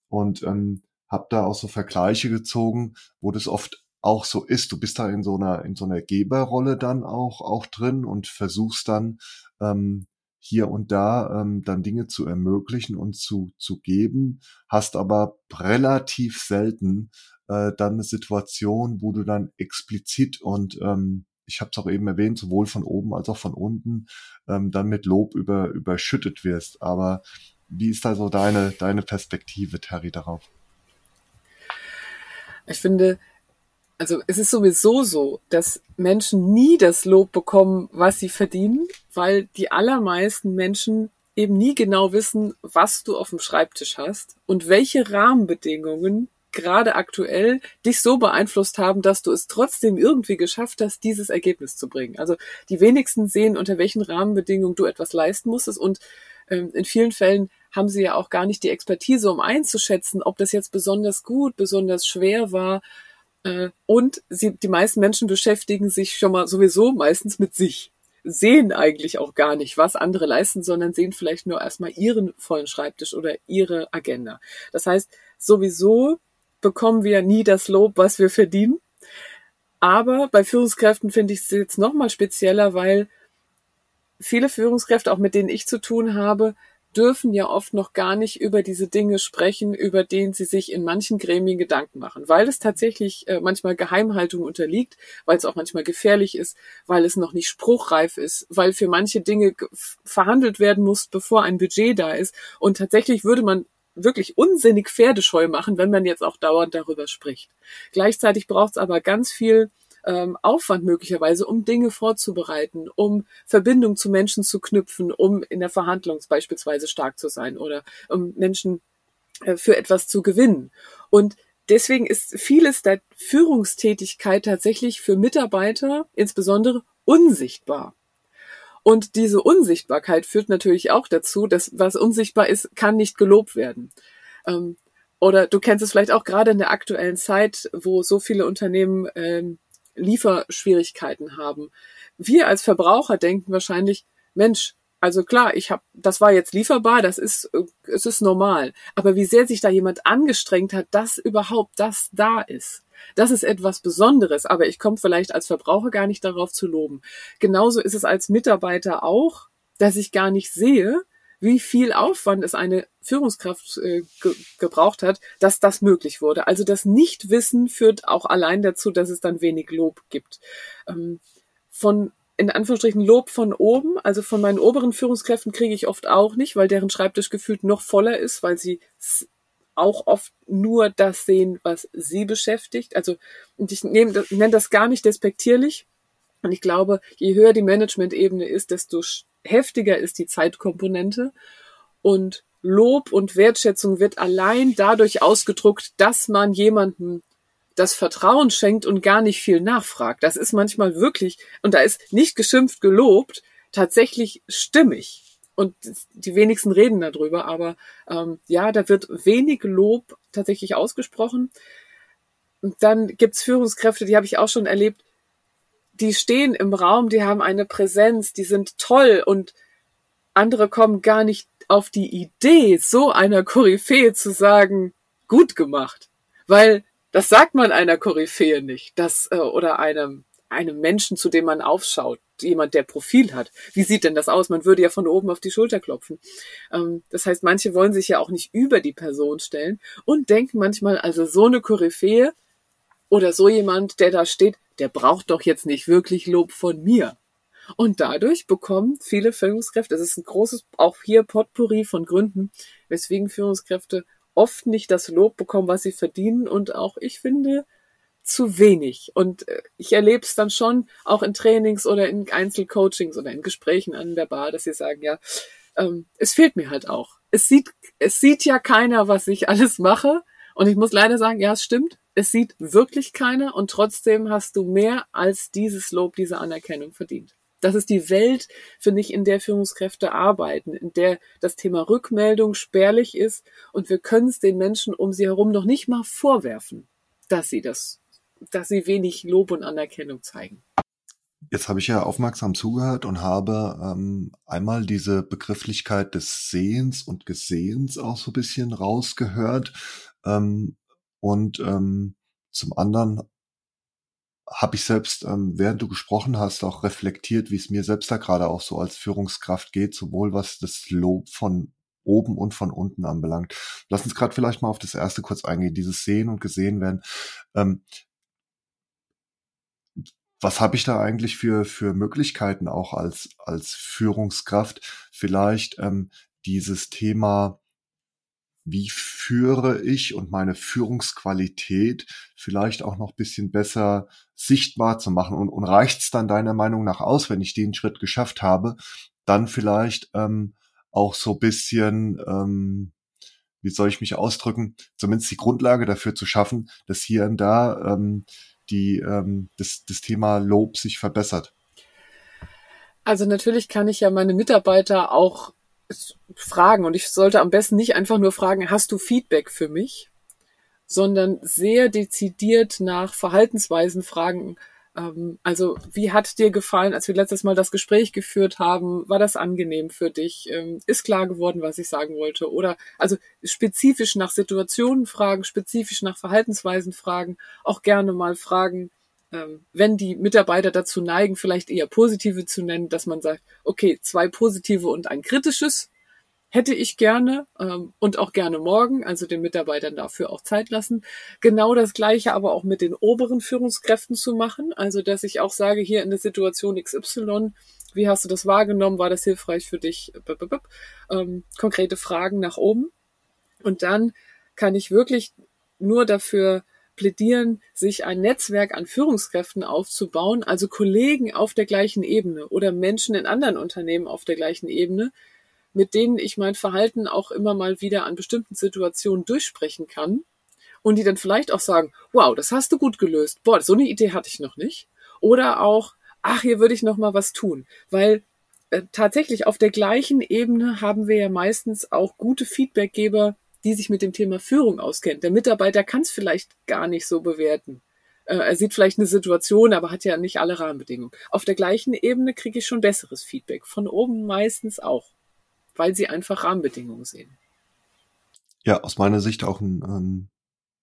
und ähm, habe da auch so Vergleiche gezogen, wo das oft auch so ist. Du bist da in so einer in so einer Geberrolle dann auch auch drin und versuchst dann ähm, hier und da ähm, dann Dinge zu ermöglichen und zu zu geben, hast aber relativ selten äh, dann eine Situation, wo du dann explizit und ähm, ich habe es auch eben erwähnt, sowohl von oben als auch von unten, ähm, dann mit Lob über, überschüttet wirst. Aber wie ist da so deine, deine Perspektive, Terry, darauf? Ich finde, also es ist sowieso so, dass Menschen nie das Lob bekommen, was sie verdienen, weil die allermeisten Menschen eben nie genau wissen, was du auf dem Schreibtisch hast und welche Rahmenbedingungen gerade aktuell dich so beeinflusst haben, dass du es trotzdem irgendwie geschafft hast, dieses Ergebnis zu bringen. Also die wenigsten sehen, unter welchen Rahmenbedingungen du etwas leisten musstest und ähm, in vielen Fällen haben sie ja auch gar nicht die Expertise, um einzuschätzen, ob das jetzt besonders gut, besonders schwer war. Äh, und sie, die meisten Menschen beschäftigen sich schon mal sowieso meistens mit sich, sehen eigentlich auch gar nicht, was andere leisten, sondern sehen vielleicht nur erstmal ihren vollen Schreibtisch oder ihre Agenda. Das heißt, sowieso bekommen wir nie das Lob, was wir verdienen. Aber bei Führungskräften finde ich es jetzt nochmal spezieller, weil viele Führungskräfte, auch mit denen ich zu tun habe, dürfen ja oft noch gar nicht über diese Dinge sprechen, über denen sie sich in manchen Gremien Gedanken machen, weil es tatsächlich äh, manchmal Geheimhaltung unterliegt, weil es auch manchmal gefährlich ist, weil es noch nicht spruchreif ist, weil für manche Dinge verhandelt werden muss, bevor ein Budget da ist. Und tatsächlich würde man wirklich unsinnig Pferdescheu machen, wenn man jetzt auch dauernd darüber spricht. Gleichzeitig braucht es aber ganz viel ähm, Aufwand möglicherweise, um Dinge vorzubereiten, um Verbindung zu Menschen zu knüpfen, um in der Verhandlung beispielsweise stark zu sein oder um Menschen äh, für etwas zu gewinnen. Und deswegen ist vieles der Führungstätigkeit tatsächlich für Mitarbeiter insbesondere unsichtbar. Und diese Unsichtbarkeit führt natürlich auch dazu, dass was unsichtbar ist, kann nicht gelobt werden. Ähm, oder du kennst es vielleicht auch gerade in der aktuellen Zeit, wo so viele Unternehmen ähm, Lieferschwierigkeiten haben. Wir als Verbraucher denken wahrscheinlich, Mensch, also klar, ich habe, das war jetzt lieferbar, das ist, es ist normal. Aber wie sehr sich da jemand angestrengt hat, dass überhaupt das da ist, das ist etwas Besonderes. Aber ich komme vielleicht als Verbraucher gar nicht darauf zu loben. Genauso ist es als Mitarbeiter auch, dass ich gar nicht sehe, wie viel Aufwand es eine Führungskraft äh, ge gebraucht hat, dass das möglich wurde. Also das Nichtwissen führt auch allein dazu, dass es dann wenig Lob gibt. Ähm, von in Anführungsstrichen Lob von oben, also von meinen oberen Führungskräften kriege ich oft auch nicht, weil deren Schreibtisch gefühlt noch voller ist, weil sie auch oft nur das sehen, was sie beschäftigt. Also, und ich nehme, nenne das gar nicht despektierlich. Und ich glaube, je höher die Management-Ebene ist, desto heftiger ist die Zeitkomponente. Und Lob und Wertschätzung wird allein dadurch ausgedruckt, dass man jemandem das Vertrauen schenkt und gar nicht viel nachfragt. Das ist manchmal wirklich, und da ist nicht geschimpft gelobt, tatsächlich stimmig. Und die wenigsten reden darüber, aber ähm, ja, da wird wenig Lob tatsächlich ausgesprochen. Und dann gibt's Führungskräfte, die habe ich auch schon erlebt, die stehen im Raum, die haben eine Präsenz, die sind toll und andere kommen gar nicht auf die Idee, so einer Koryphäe zu sagen, gut gemacht. Weil das sagt man einer Koryphäe nicht, das, äh, oder einem, einem Menschen, zu dem man aufschaut, jemand, der Profil hat. Wie sieht denn das aus? Man würde ja von oben auf die Schulter klopfen. Ähm, das heißt, manche wollen sich ja auch nicht über die Person stellen und denken manchmal, also so eine Koryphäe oder so jemand, der da steht, der braucht doch jetzt nicht wirklich Lob von mir. Und dadurch bekommen viele Führungskräfte, es ist ein großes, auch hier Potpourri von Gründen, weswegen Führungskräfte oft nicht das Lob bekommen, was sie verdienen und auch, ich finde, zu wenig. Und äh, ich erlebe es dann schon auch in Trainings oder in Einzelcoachings oder in Gesprächen an der Bar, dass sie sagen, ja, ähm, es fehlt mir halt auch. Es sieht, es sieht ja keiner, was ich alles mache. Und ich muss leider sagen, ja, es stimmt. Es sieht wirklich keiner und trotzdem hast du mehr als dieses Lob, diese Anerkennung verdient. Das ist die Welt, finde ich, in der Führungskräfte arbeiten, in der das Thema Rückmeldung spärlich ist und wir können es den Menschen um sie herum noch nicht mal vorwerfen, dass sie das, dass sie wenig Lob und Anerkennung zeigen. Jetzt habe ich ja aufmerksam zugehört und habe ähm, einmal diese Begrifflichkeit des Sehens und Gesehens auch so ein bisschen rausgehört. Ähm, und ähm, zum anderen habe ich selbst, ähm, während du gesprochen hast, auch reflektiert, wie es mir selbst da gerade auch so als Führungskraft geht, sowohl was das Lob von oben und von unten anbelangt. Lass uns gerade vielleicht mal auf das erste kurz eingehen, dieses Sehen und Gesehen werden. Ähm, was habe ich da eigentlich für, für Möglichkeiten auch als, als Führungskraft? Vielleicht ähm, dieses Thema wie führe ich und meine Führungsqualität vielleicht auch noch bisschen besser sichtbar zu machen und, und reicht es dann deiner Meinung nach aus, wenn ich den Schritt geschafft habe, dann vielleicht ähm, auch so bisschen, ähm, wie soll ich mich ausdrücken, zumindest die Grundlage dafür zu schaffen, dass hier und da ähm, die, ähm, das, das Thema Lob sich verbessert. Also natürlich kann ich ja meine Mitarbeiter auch fragen und ich sollte am besten nicht einfach nur fragen, hast du Feedback für mich, sondern sehr dezidiert nach Verhaltensweisen fragen. Ähm, also wie hat dir gefallen, als wir letztes Mal das Gespräch geführt haben? War das angenehm für dich? Ähm, ist klar geworden, was ich sagen wollte? Oder also spezifisch nach Situationen fragen, spezifisch nach Verhaltensweisen fragen, auch gerne mal fragen, wenn die Mitarbeiter dazu neigen, vielleicht eher positive zu nennen, dass man sagt, okay, zwei positive und ein kritisches hätte ich gerne ähm, und auch gerne morgen, also den Mitarbeitern dafür auch Zeit lassen. Genau das gleiche aber auch mit den oberen Führungskräften zu machen, also dass ich auch sage, hier in der Situation XY, wie hast du das wahrgenommen, war das hilfreich für dich? Ähm, konkrete Fragen nach oben. Und dann kann ich wirklich nur dafür plädieren, sich ein Netzwerk an Führungskräften aufzubauen, also Kollegen auf der gleichen Ebene oder Menschen in anderen Unternehmen auf der gleichen Ebene, mit denen ich mein Verhalten auch immer mal wieder an bestimmten Situationen durchsprechen kann und die dann vielleicht auch sagen, wow, das hast du gut gelöst. Boah, so eine Idee hatte ich noch nicht. Oder auch, ach, hier würde ich noch mal was tun, weil äh, tatsächlich auf der gleichen Ebene haben wir ja meistens auch gute Feedbackgeber, die sich mit dem Thema Führung auskennt. Der Mitarbeiter kann es vielleicht gar nicht so bewerten. Äh, er sieht vielleicht eine Situation, aber hat ja nicht alle Rahmenbedingungen. Auf der gleichen Ebene kriege ich schon besseres Feedback. Von oben meistens auch, weil sie einfach Rahmenbedingungen sehen. Ja, aus meiner Sicht auch ein, ein,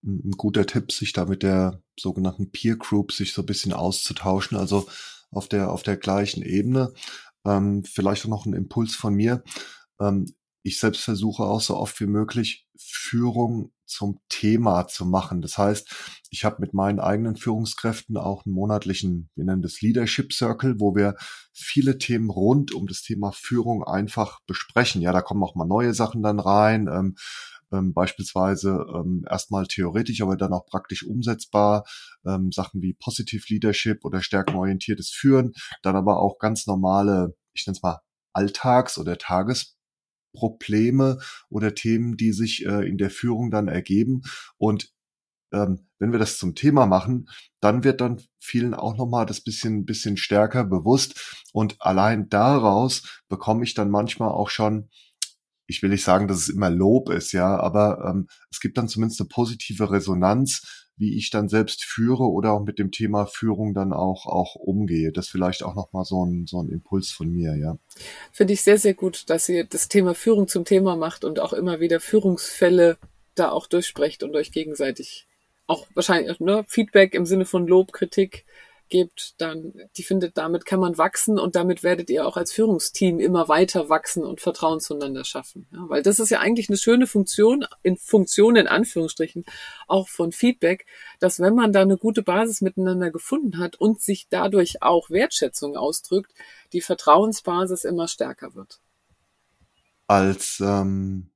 ein guter Tipp, sich da mit der sogenannten Peer Group sich so ein bisschen auszutauschen, also auf der, auf der gleichen Ebene. Ähm, vielleicht auch noch ein Impuls von mir. Ähm, ich selbst versuche auch so oft wie möglich Führung zum Thema zu machen. Das heißt, ich habe mit meinen eigenen Führungskräften auch einen monatlichen, wir nennen das Leadership Circle, wo wir viele Themen rund um das Thema Führung einfach besprechen. Ja, da kommen auch mal neue Sachen dann rein. Ähm, ähm, beispielsweise ähm, erstmal theoretisch, aber dann auch praktisch umsetzbar, ähm, Sachen wie Positive Leadership oder stärkenorientiertes Führen, dann aber auch ganz normale, ich nenne es mal Alltags- oder Tagesprobleme oder Themen, die sich äh, in der Führung dann ergeben. Und ähm, wenn wir das zum Thema machen, dann wird dann vielen auch nochmal das bisschen, bisschen stärker bewusst. Und allein daraus bekomme ich dann manchmal auch schon, ich will nicht sagen, dass es immer Lob ist, ja, aber ähm, es gibt dann zumindest eine positive Resonanz, wie ich dann selbst führe oder auch mit dem Thema Führung dann auch, auch umgehe. Das vielleicht auch nochmal so ein, so ein Impuls von mir, ja. Finde ich sehr, sehr gut, dass ihr das Thema Führung zum Thema macht und auch immer wieder Führungsfälle da auch durchsprecht und euch gegenseitig auch wahrscheinlich ne, Feedback im Sinne von Lob, Kritik gibt, dann die findet, damit kann man wachsen und damit werdet ihr auch als Führungsteam immer weiter wachsen und Vertrauen zueinander schaffen. Ja, weil das ist ja eigentlich eine schöne Funktion, in Funktion in Anführungsstrichen, auch von Feedback, dass wenn man da eine gute Basis miteinander gefunden hat und sich dadurch auch Wertschätzung ausdrückt, die Vertrauensbasis immer stärker wird. Als ähm,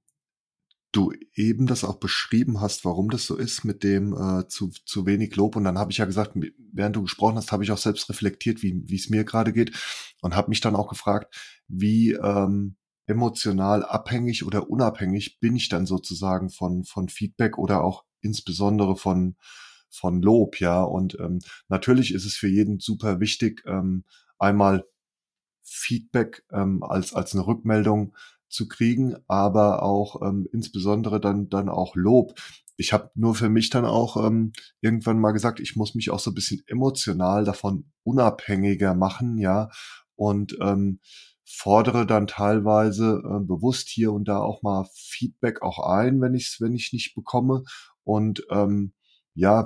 du eben das auch beschrieben hast, warum das so ist mit dem äh, zu, zu wenig Lob. Und dann habe ich ja gesagt, während du gesprochen hast, habe ich auch selbst reflektiert, wie es mir gerade geht und habe mich dann auch gefragt, wie ähm, emotional abhängig oder unabhängig bin ich dann sozusagen von von Feedback oder auch insbesondere von von Lob, ja. Und ähm, natürlich ist es für jeden super wichtig, ähm, einmal Feedback ähm, als als eine Rückmeldung zu kriegen, aber auch ähm, insbesondere dann dann auch Lob. Ich habe nur für mich dann auch ähm, irgendwann mal gesagt, ich muss mich auch so ein bisschen emotional davon unabhängiger machen, ja, und ähm, fordere dann teilweise äh, bewusst hier und da auch mal Feedback auch ein, wenn ich es wenn ich nicht bekomme und ähm, ja,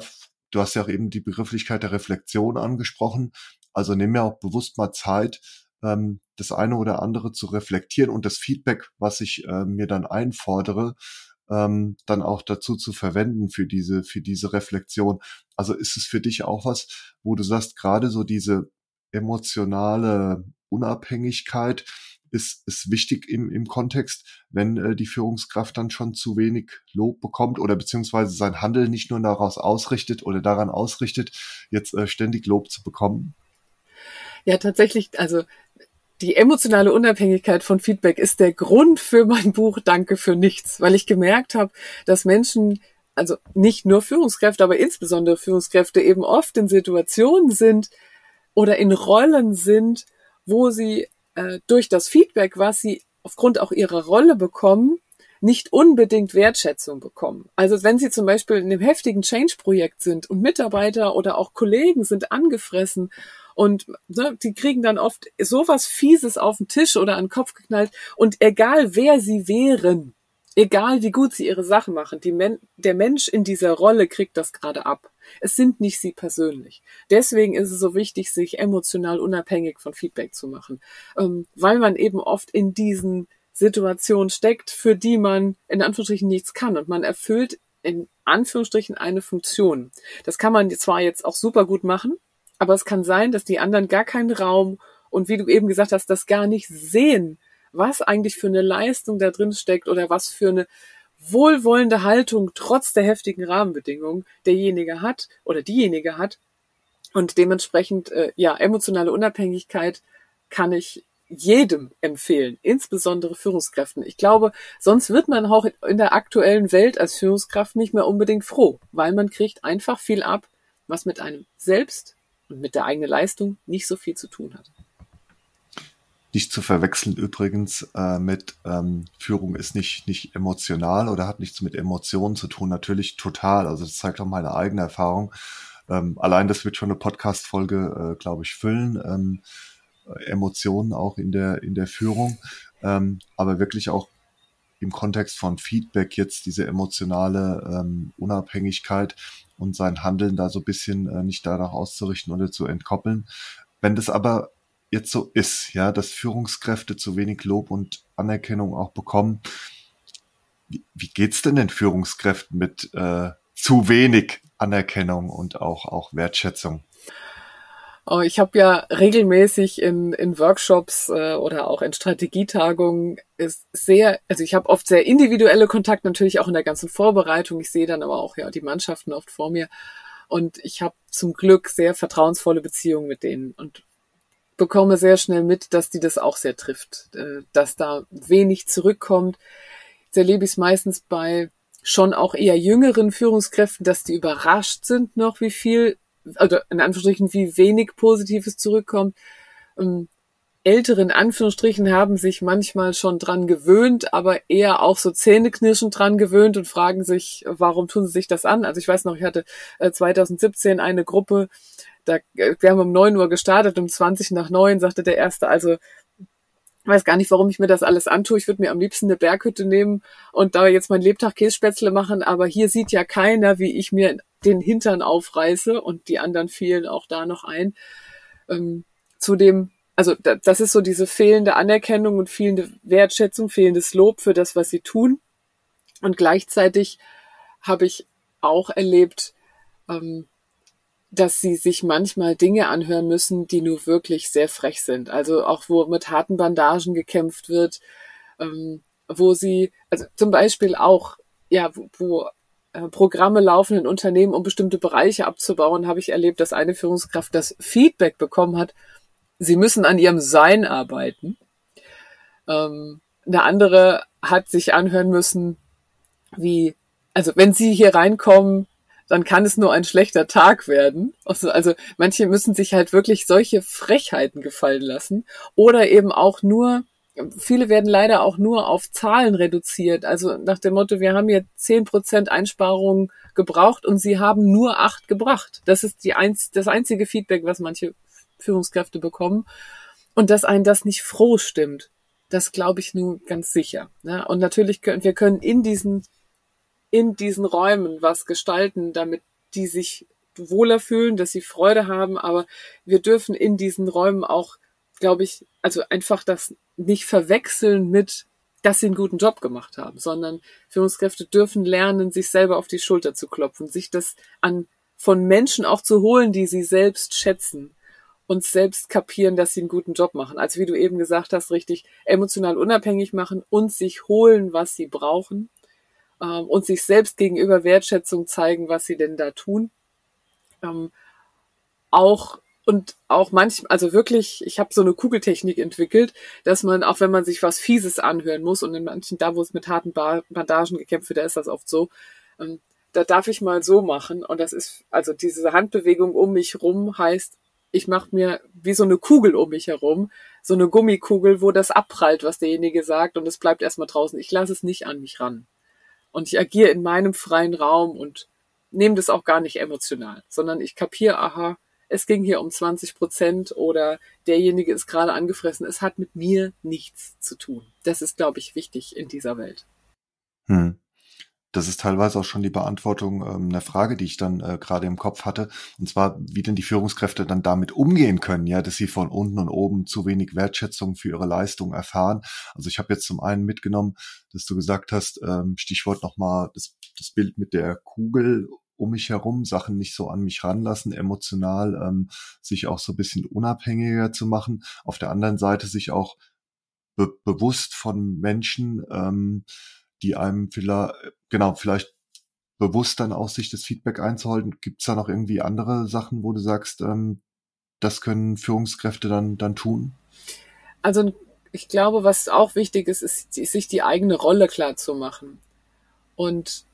du hast ja auch eben die Begrifflichkeit der Reflexion angesprochen. Also nimm mir auch bewusst mal Zeit, ähm, das eine oder andere zu reflektieren und das Feedback, was ich äh, mir dann einfordere, ähm, dann auch dazu zu verwenden für diese, für diese Reflexion. Also ist es für dich auch was, wo du sagst, gerade so diese emotionale Unabhängigkeit ist, ist wichtig im, im Kontext, wenn äh, die Führungskraft dann schon zu wenig Lob bekommt oder beziehungsweise sein Handel nicht nur daraus ausrichtet oder daran ausrichtet, jetzt äh, ständig Lob zu bekommen? Ja, tatsächlich, also die emotionale Unabhängigkeit von Feedback ist der Grund für mein Buch Danke für nichts, weil ich gemerkt habe, dass Menschen, also nicht nur Führungskräfte, aber insbesondere Führungskräfte eben oft in Situationen sind oder in Rollen sind, wo sie äh, durch das Feedback, was sie aufgrund auch ihrer Rolle bekommen, nicht unbedingt Wertschätzung bekommen. Also wenn Sie zum Beispiel in einem heftigen Change-Projekt sind und Mitarbeiter oder auch Kollegen sind angefressen und ne, die kriegen dann oft sowas Fieses auf den Tisch oder an den Kopf geknallt. Und egal wer sie wären, egal wie gut sie ihre Sachen machen, Men der Mensch in dieser Rolle kriegt das gerade ab. Es sind nicht sie persönlich. Deswegen ist es so wichtig, sich emotional unabhängig von Feedback zu machen, ähm, weil man eben oft in diesen Situationen steckt, für die man in Anführungsstrichen nichts kann und man erfüllt in Anführungsstrichen eine Funktion. Das kann man zwar jetzt auch super gut machen, aber es kann sein, dass die anderen gar keinen Raum und wie du eben gesagt hast, das gar nicht sehen, was eigentlich für eine Leistung da drin steckt oder was für eine wohlwollende Haltung trotz der heftigen Rahmenbedingungen derjenige hat oder diejenige hat. Und dementsprechend, äh, ja, emotionale Unabhängigkeit kann ich jedem empfehlen, insbesondere Führungskräften. Ich glaube, sonst wird man auch in der aktuellen Welt als Führungskraft nicht mehr unbedingt froh, weil man kriegt einfach viel ab, was mit einem selbst und mit der eigenen Leistung nicht so viel zu tun hat. Nicht zu verwechseln übrigens äh, mit ähm, Führung ist nicht, nicht emotional oder hat nichts mit Emotionen zu tun. Natürlich total. Also das zeigt auch meine eigene Erfahrung. Ähm, allein das wird schon eine Podcast-Folge, äh, glaube ich, füllen. Ähm, Emotionen auch in der, in der Führung. Ähm, aber wirklich auch im Kontext von Feedback jetzt diese emotionale ähm, Unabhängigkeit und sein Handeln da so ein bisschen äh, nicht danach auszurichten oder zu entkoppeln. Wenn das aber jetzt so ist, ja, dass Führungskräfte zu wenig Lob und Anerkennung auch bekommen, wie, wie geht's denn den Führungskräften mit äh, zu wenig Anerkennung und auch, auch Wertschätzung? Oh, ich habe ja regelmäßig in, in Workshops äh, oder auch in Strategietagungen ist sehr, also ich habe oft sehr individuelle Kontakte, natürlich auch in der ganzen Vorbereitung. Ich sehe dann aber auch ja die Mannschaften oft vor mir. Und ich habe zum Glück sehr vertrauensvolle Beziehungen mit denen und bekomme sehr schnell mit, dass die das auch sehr trifft, äh, dass da wenig zurückkommt. Jetzt erlebe ich es meistens bei schon auch eher jüngeren Führungskräften, dass die überrascht sind noch, wie viel, oder in Anführungsstrichen, wie wenig Positives zurückkommt. Ähm, Älteren Anführungsstrichen haben sich manchmal schon dran gewöhnt, aber eher auch so zähneknirschend dran gewöhnt und fragen sich, warum tun sie sich das an? Also ich weiß noch, ich hatte 2017 äh, eine Gruppe, da, äh, wir haben um neun Uhr gestartet, um 20 nach neun sagte der Erste, also weiß gar nicht, warum ich mir das alles antue. Ich würde mir am liebsten eine Berghütte nehmen und da jetzt mein Lebtag Kässpätzle machen, aber hier sieht ja keiner, wie ich mir den Hintern aufreiße und die anderen fielen auch da noch ein. Ähm, zudem, also da, das ist so diese fehlende Anerkennung und fehlende Wertschätzung, fehlendes Lob für das, was sie tun. Und gleichzeitig habe ich auch erlebt, ähm, dass sie sich manchmal Dinge anhören müssen, die nur wirklich sehr frech sind. Also auch wo mit harten Bandagen gekämpft wird, ähm, wo sie, also zum Beispiel auch, ja, wo, wo Programme laufen in Unternehmen, um bestimmte Bereiche abzubauen, habe ich erlebt, dass eine Führungskraft das Feedback bekommen hat, sie müssen an ihrem Sein arbeiten. Ähm, eine andere hat sich anhören müssen, wie, also wenn sie hier reinkommen, dann kann es nur ein schlechter Tag werden. Also, also manche müssen sich halt wirklich solche Frechheiten gefallen lassen oder eben auch nur Viele werden leider auch nur auf Zahlen reduziert. Also nach dem Motto, wir haben hier zehn Prozent Einsparungen gebraucht und sie haben nur acht gebracht. Das ist die einz das einzige Feedback, was manche Führungskräfte bekommen. Und dass einen das nicht froh stimmt, das glaube ich nun ganz sicher. Ne? Und natürlich können wir können in diesen in diesen Räumen was gestalten, damit die sich wohler fühlen, dass sie Freude haben. Aber wir dürfen in diesen Räumen auch, glaube ich, also einfach das nicht verwechseln mit, dass sie einen guten Job gemacht haben, sondern Führungskräfte dürfen lernen, sich selber auf die Schulter zu klopfen, sich das an von Menschen auch zu holen, die sie selbst schätzen und selbst kapieren, dass sie einen guten Job machen. Also wie du eben gesagt hast, richtig emotional unabhängig machen und sich holen, was sie brauchen ähm, und sich selbst gegenüber Wertschätzung zeigen, was sie denn da tun. Ähm, auch und auch manchmal, also wirklich, ich habe so eine Kugeltechnik entwickelt, dass man, auch wenn man sich was Fieses anhören muss, und in manchen, da wo es mit harten Bandagen gekämpft wird, da ist das oft so, ähm, da darf ich mal so machen. Und das ist, also diese Handbewegung um mich rum heißt, ich mache mir wie so eine Kugel um mich herum, so eine Gummikugel, wo das abprallt, was derjenige sagt, und es bleibt erstmal draußen. Ich lasse es nicht an mich ran und ich agiere in meinem freien Raum und nehme das auch gar nicht emotional, sondern ich kapiere, aha, es ging hier um 20 Prozent oder derjenige ist gerade angefressen. Es hat mit mir nichts zu tun. Das ist, glaube ich, wichtig in dieser Welt. Hm. Das ist teilweise auch schon die Beantwortung ähm, einer Frage, die ich dann äh, gerade im Kopf hatte. Und zwar, wie denn die Führungskräfte dann damit umgehen können, ja, dass sie von unten und oben zu wenig Wertschätzung für ihre Leistung erfahren. Also ich habe jetzt zum einen mitgenommen, dass du gesagt hast, ähm, Stichwort nochmal das, das Bild mit der Kugel um mich herum, Sachen nicht so an mich ranlassen, emotional ähm, sich auch so ein bisschen unabhängiger zu machen. Auf der anderen Seite sich auch be bewusst von Menschen ähm, die einem vielleicht, genau, vielleicht bewusst dann auch sich das Feedback einzuhalten. Gibt es da noch irgendwie andere Sachen, wo du sagst, ähm, das können Führungskräfte dann, dann tun? Also ich glaube, was auch wichtig ist, ist, ist sich die eigene Rolle klar zu machen. Und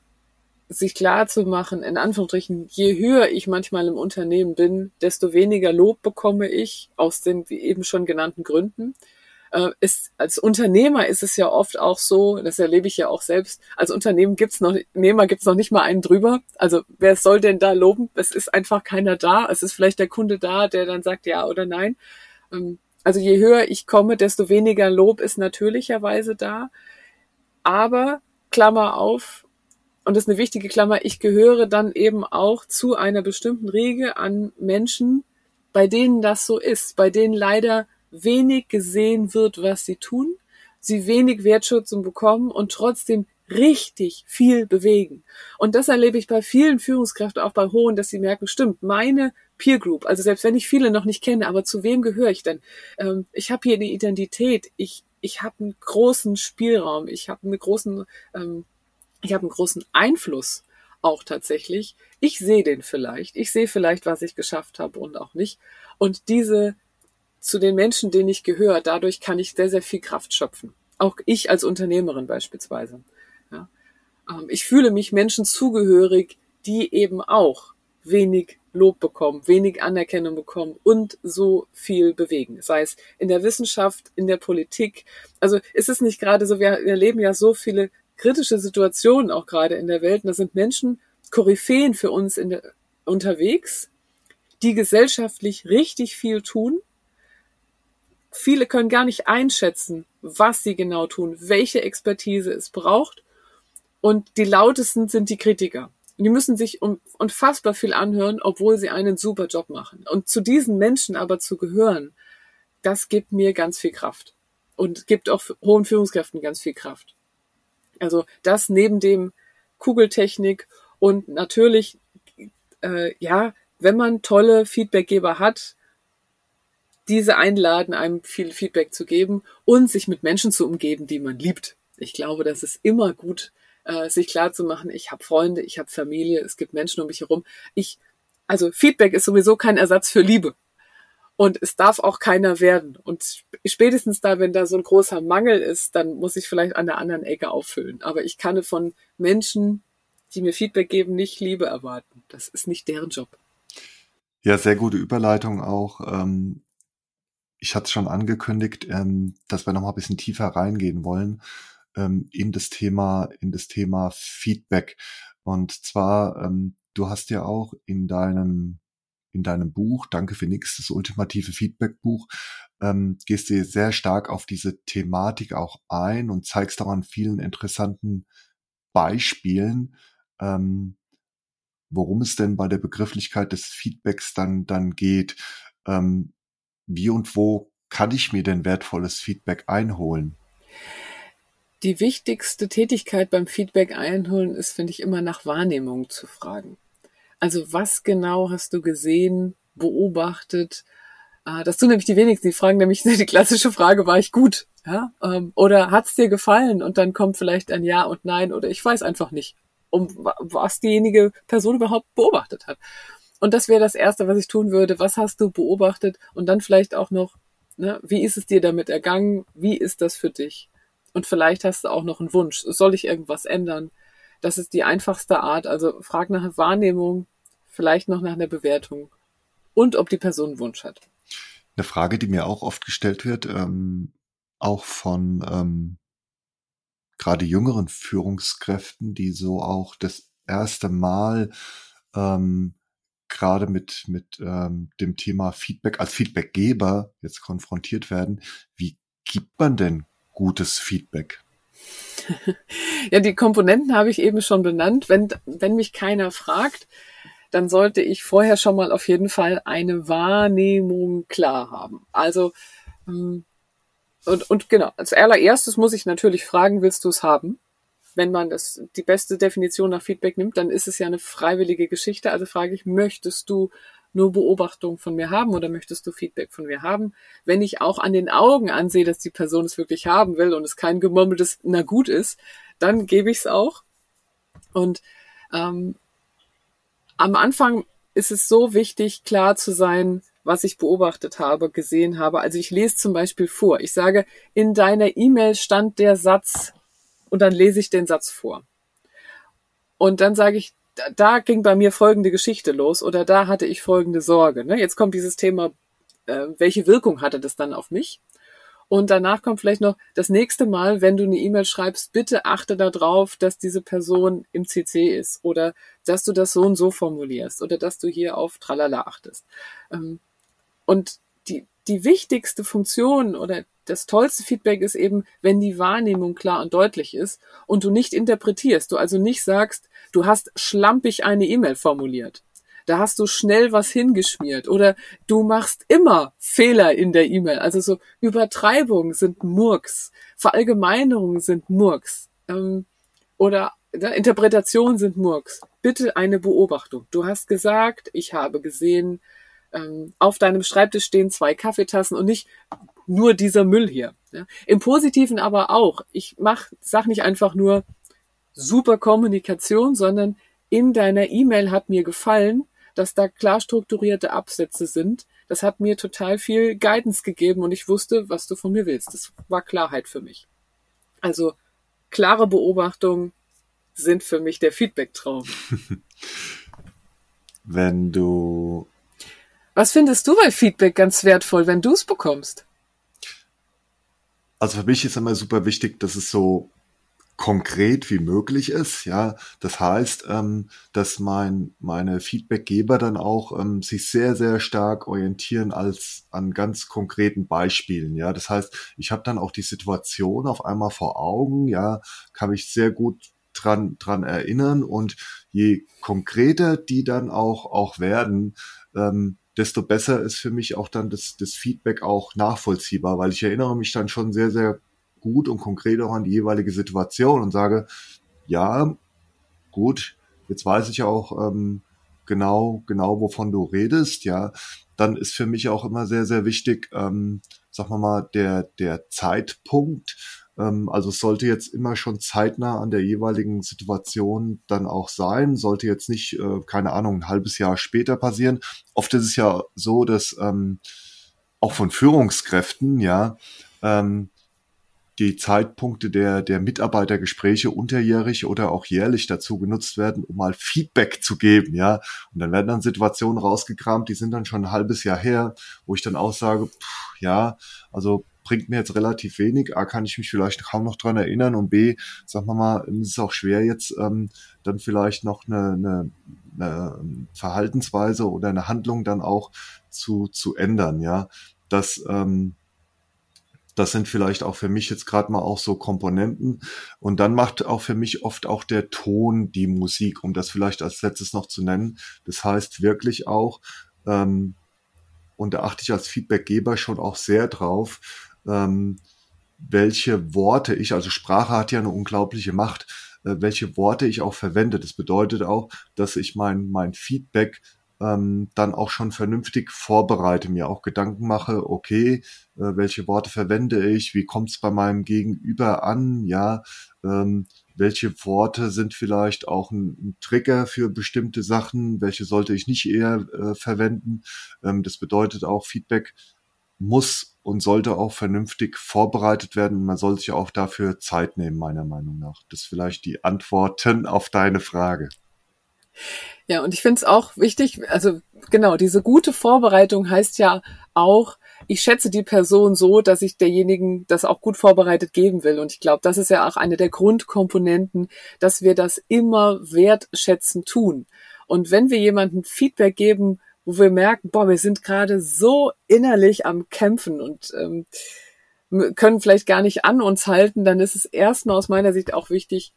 sich klar zu machen, in Anführungsstrichen, je höher ich manchmal im Unternehmen bin, desto weniger Lob bekomme ich aus den eben schon genannten Gründen äh, ist, als Unternehmer ist es ja oft auch so, das erlebe ich ja auch selbst, als Unternehmen gibt's noch, noch nicht mal einen drüber. Also wer soll denn da loben? Es ist einfach keiner da. Es ist vielleicht der Kunde da, der dann sagt ja oder nein. Ähm, also je höher ich komme, desto weniger Lob ist natürlicherweise da. Aber, Klammer auf, und das ist eine wichtige Klammer, ich gehöre dann eben auch zu einer bestimmten Riege an Menschen, bei denen das so ist, bei denen leider wenig gesehen wird, was sie tun, sie wenig Wertschätzung bekommen und trotzdem richtig viel bewegen. Und das erlebe ich bei vielen Führungskräften, auch bei hohen, dass sie merken, stimmt, meine Peer Group, also selbst wenn ich viele noch nicht kenne, aber zu wem gehöre ich denn? Ähm, ich habe hier eine Identität, ich, ich habe einen großen Spielraum, ich habe einen großen, ähm, ich habe einen großen Einfluss auch tatsächlich. Ich sehe den vielleicht, ich sehe vielleicht, was ich geschafft habe und auch nicht. Und diese zu den Menschen, denen ich gehöre, dadurch kann ich sehr, sehr viel Kraft schöpfen. Auch ich als Unternehmerin beispielsweise. Ja. Ähm, ich fühle mich Menschen zugehörig, die eben auch wenig Lob bekommen, wenig Anerkennung bekommen und so viel bewegen. Sei es in der Wissenschaft, in der Politik. Also ist es nicht gerade so, wir erleben ja so viele kritische Situationen auch gerade in der Welt. Und da sind Menschen, Koryphäen für uns der, unterwegs, die gesellschaftlich richtig viel tun. Viele können gar nicht einschätzen, was sie genau tun, welche Expertise es braucht. Und die lautesten sind die Kritiker. Die müssen sich um, unfassbar viel anhören, obwohl sie einen super Job machen. Und zu diesen Menschen aber zu gehören, das gibt mir ganz viel Kraft und gibt auch hohen Führungskräften ganz viel Kraft. Also das neben dem Kugeltechnik und natürlich, äh, ja, wenn man tolle Feedbackgeber hat, diese einladen, einem viel Feedback zu geben und sich mit Menschen zu umgeben, die man liebt. Ich glaube, das ist immer gut, äh, sich klar zu machen, ich habe Freunde, ich habe Familie, es gibt Menschen um mich herum. Ich, also Feedback ist sowieso kein Ersatz für Liebe. Und es darf auch keiner werden. Und spätestens da, wenn da so ein großer Mangel ist, dann muss ich vielleicht an der anderen Ecke auffüllen. Aber ich kann von Menschen, die mir Feedback geben, nicht Liebe erwarten. Das ist nicht deren Job. Ja, sehr gute Überleitung auch. Ähm, ich hatte es schon angekündigt, ähm, dass wir noch mal ein bisschen tiefer reingehen wollen ähm, in das Thema, in das Thema Feedback. Und zwar, du hast ja auch in deinem in deinem Buch, Danke für nix, das ultimative Feedback-Buch, ähm, gehst du sehr stark auf diese Thematik auch ein und zeigst auch an vielen interessanten Beispielen, ähm, worum es denn bei der Begrifflichkeit des Feedbacks dann, dann geht. Ähm, wie und wo kann ich mir denn wertvolles Feedback einholen? Die wichtigste Tätigkeit beim Feedback einholen ist, finde ich, immer nach Wahrnehmung zu fragen. Also was genau hast du gesehen, beobachtet? Ah, das tun nämlich die wenigsten. Die fragen nämlich die klassische Frage, war ich gut? Ja? Ähm, oder hat's dir gefallen? Und dann kommt vielleicht ein Ja und Nein oder ich weiß einfach nicht, um was diejenige Person überhaupt beobachtet hat. Und das wäre das Erste, was ich tun würde. Was hast du beobachtet? Und dann vielleicht auch noch, ne, wie ist es dir damit ergangen? Wie ist das für dich? Und vielleicht hast du auch noch einen Wunsch. Soll ich irgendwas ändern? Das ist die einfachste Art. Also frag nach Wahrnehmung, vielleicht noch nach einer Bewertung und ob die Person einen Wunsch hat. Eine Frage, die mir auch oft gestellt wird, ähm, auch von ähm, gerade jüngeren Führungskräften, die so auch das erste Mal ähm, gerade mit, mit ähm, dem Thema Feedback als Feedbackgeber jetzt konfrontiert werden. Wie gibt man denn gutes Feedback? ja, die Komponenten habe ich eben schon benannt. Wenn, wenn mich keiner fragt, dann sollte ich vorher schon mal auf jeden Fall eine Wahrnehmung klar haben. Also ähm, und, und genau, als allererstes muss ich natürlich fragen, willst du es haben? Wenn man das die beste Definition nach Feedback nimmt, dann ist es ja eine freiwillige Geschichte. Also frage ich, möchtest du nur Beobachtung von mir haben oder möchtest du Feedback von mir haben? Wenn ich auch an den Augen ansehe, dass die Person es wirklich haben will und es kein gemurmeltes na gut ist, dann gebe ich es auch. Und ähm, am Anfang ist es so wichtig, klar zu sein, was ich beobachtet habe, gesehen habe. Also ich lese zum Beispiel vor. Ich sage, in deiner E-Mail stand der Satz und dann lese ich den Satz vor. Und dann sage ich, da ging bei mir folgende Geschichte los oder da hatte ich folgende Sorge. Ne? Jetzt kommt dieses Thema, äh, welche Wirkung hatte das dann auf mich? Und danach kommt vielleicht noch das nächste Mal, wenn du eine E-Mail schreibst, bitte achte darauf, dass diese Person im CC ist oder dass du das so und so formulierst oder dass du hier auf Tralala achtest. Ähm, und die, die wichtigste Funktion oder das tollste Feedback ist eben, wenn die Wahrnehmung klar und deutlich ist und du nicht interpretierst, du also nicht sagst, du hast schlampig eine E-Mail formuliert da hast du schnell was hingeschmiert oder du machst immer Fehler in der E-Mail. Also so Übertreibungen sind Murks, Verallgemeinerungen sind Murks. Ähm, oder ne, Interpretationen sind Murks. Bitte eine Beobachtung. Du hast gesagt, ich habe gesehen, ähm, auf deinem Schreibtisch stehen zwei Kaffeetassen und nicht nur dieser Müll hier. Ja. Im Positiven aber auch. Ich mach, sag nicht einfach nur super Kommunikation, sondern in deiner E-Mail hat mir gefallen, dass da klar strukturierte Absätze sind. Das hat mir total viel Guidance gegeben und ich wusste, was du von mir willst. Das war Klarheit für mich. Also klare Beobachtungen sind für mich der Feedback-Traum. Wenn du. Was findest du bei Feedback ganz wertvoll, wenn du es bekommst? Also für mich ist immer super wichtig, dass es so konkret wie möglich ist. Ja, das heißt, ähm, dass mein meine Feedbackgeber dann auch ähm, sich sehr sehr stark orientieren als an ganz konkreten Beispielen. Ja, das heißt, ich habe dann auch die Situation auf einmal vor Augen. Ja, kann mich sehr gut dran dran erinnern und je konkreter die dann auch auch werden. Ähm, desto besser ist für mich auch dann das, das Feedback auch nachvollziehbar, weil ich erinnere mich dann schon sehr, sehr gut und konkret auch an die jeweilige Situation und sage, ja, gut, jetzt weiß ich auch ähm, genau, genau, wovon du redest, ja, dann ist für mich auch immer sehr, sehr wichtig, ähm, sagen wir mal, der, der Zeitpunkt. Ähm, also es sollte jetzt immer schon zeitnah an der jeweiligen Situation dann auch sein, sollte jetzt nicht, äh, keine Ahnung, ein halbes Jahr später passieren. Oft ist es ja so, dass ähm, auch von Führungskräften, ja, ähm, die Zeitpunkte der, der Mitarbeitergespräche unterjährig oder auch jährlich dazu genutzt werden, um mal Feedback zu geben, ja. Und dann werden dann Situationen rausgekramt, die sind dann schon ein halbes Jahr her, wo ich dann auch sage, pff, ja, also bringt mir jetzt relativ wenig. A, kann ich mich vielleicht kaum noch dran erinnern und B, sagen wir mal, ist es auch schwer jetzt ähm, dann vielleicht noch eine, eine, eine Verhaltensweise oder eine Handlung dann auch zu, zu ändern, ja. Das, ähm, das sind vielleicht auch für mich jetzt gerade mal auch so Komponenten. Und dann macht auch für mich oft auch der Ton die Musik, um das vielleicht als letztes noch zu nennen. Das heißt wirklich auch, ähm, und da achte ich als Feedbackgeber schon auch sehr drauf, ähm, welche Worte ich, also Sprache hat ja eine unglaubliche Macht, äh, welche Worte ich auch verwende. Das bedeutet auch, dass ich mein, mein Feedback ähm, dann auch schon vernünftig vorbereite, mir auch Gedanken mache, okay, äh, welche Worte verwende ich, wie kommt es bei meinem Gegenüber an, ja, ähm, welche Worte sind vielleicht auch ein, ein, Trigger für bestimmte Sachen, welche sollte ich nicht eher äh, verwenden. Ähm, das bedeutet auch, Feedback muss und sollte auch vernünftig vorbereitet werden. Man soll sich auch dafür Zeit nehmen, meiner Meinung nach. Das vielleicht die Antworten auf deine Frage. Ja, und ich finde es auch wichtig, also genau, diese gute Vorbereitung heißt ja auch, ich schätze die Person so, dass ich derjenigen das auch gut vorbereitet geben will. Und ich glaube, das ist ja auch eine der Grundkomponenten, dass wir das immer wertschätzen tun. Und wenn wir jemandem Feedback geben, wo wir merken, boah, wir sind gerade so innerlich am Kämpfen und ähm, können vielleicht gar nicht an uns halten, dann ist es erstmal aus meiner Sicht auch wichtig,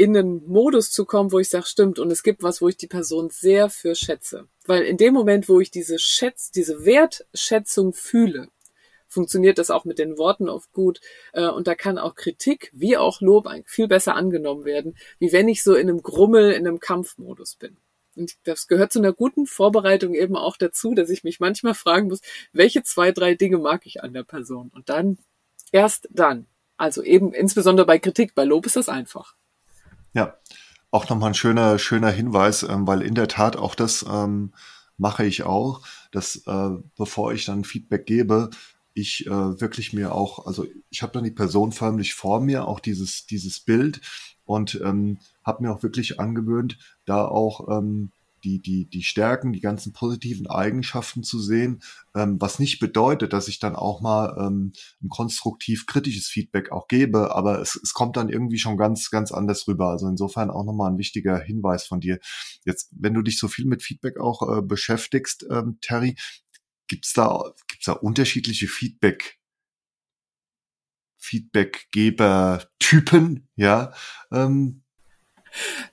in einen Modus zu kommen, wo ich sage, stimmt, und es gibt was, wo ich die Person sehr für schätze. Weil in dem Moment, wo ich diese Schätz, diese Wertschätzung fühle, funktioniert das auch mit den Worten oft gut. Äh, und da kann auch Kritik wie auch Lob viel besser angenommen werden, wie wenn ich so in einem Grummel, in einem Kampfmodus bin. Und das gehört zu einer guten Vorbereitung eben auch dazu, dass ich mich manchmal fragen muss, welche zwei, drei Dinge mag ich an der Person? Und dann, erst dann. Also eben insbesondere bei Kritik, bei Lob ist das einfach. Ja, auch nochmal ein schöner, schöner Hinweis, ähm, weil in der Tat auch das ähm, mache ich auch, dass äh, bevor ich dann Feedback gebe, ich äh, wirklich mir auch, also ich habe dann die Person förmlich vor mir, auch dieses, dieses Bild und ähm, habe mir auch wirklich angewöhnt, da auch ähm, die, die, die Stärken, die ganzen positiven Eigenschaften zu sehen, ähm, was nicht bedeutet, dass ich dann auch mal ähm, ein konstruktiv kritisches Feedback auch gebe, aber es, es kommt dann irgendwie schon ganz, ganz anders rüber. Also insofern auch nochmal ein wichtiger Hinweis von dir. Jetzt, wenn du dich so viel mit Feedback auch äh, beschäftigst, ähm, Terry, gibt's da, gibt's da unterschiedliche Feedback Feedbackgeber-Typen, ja. Ähm,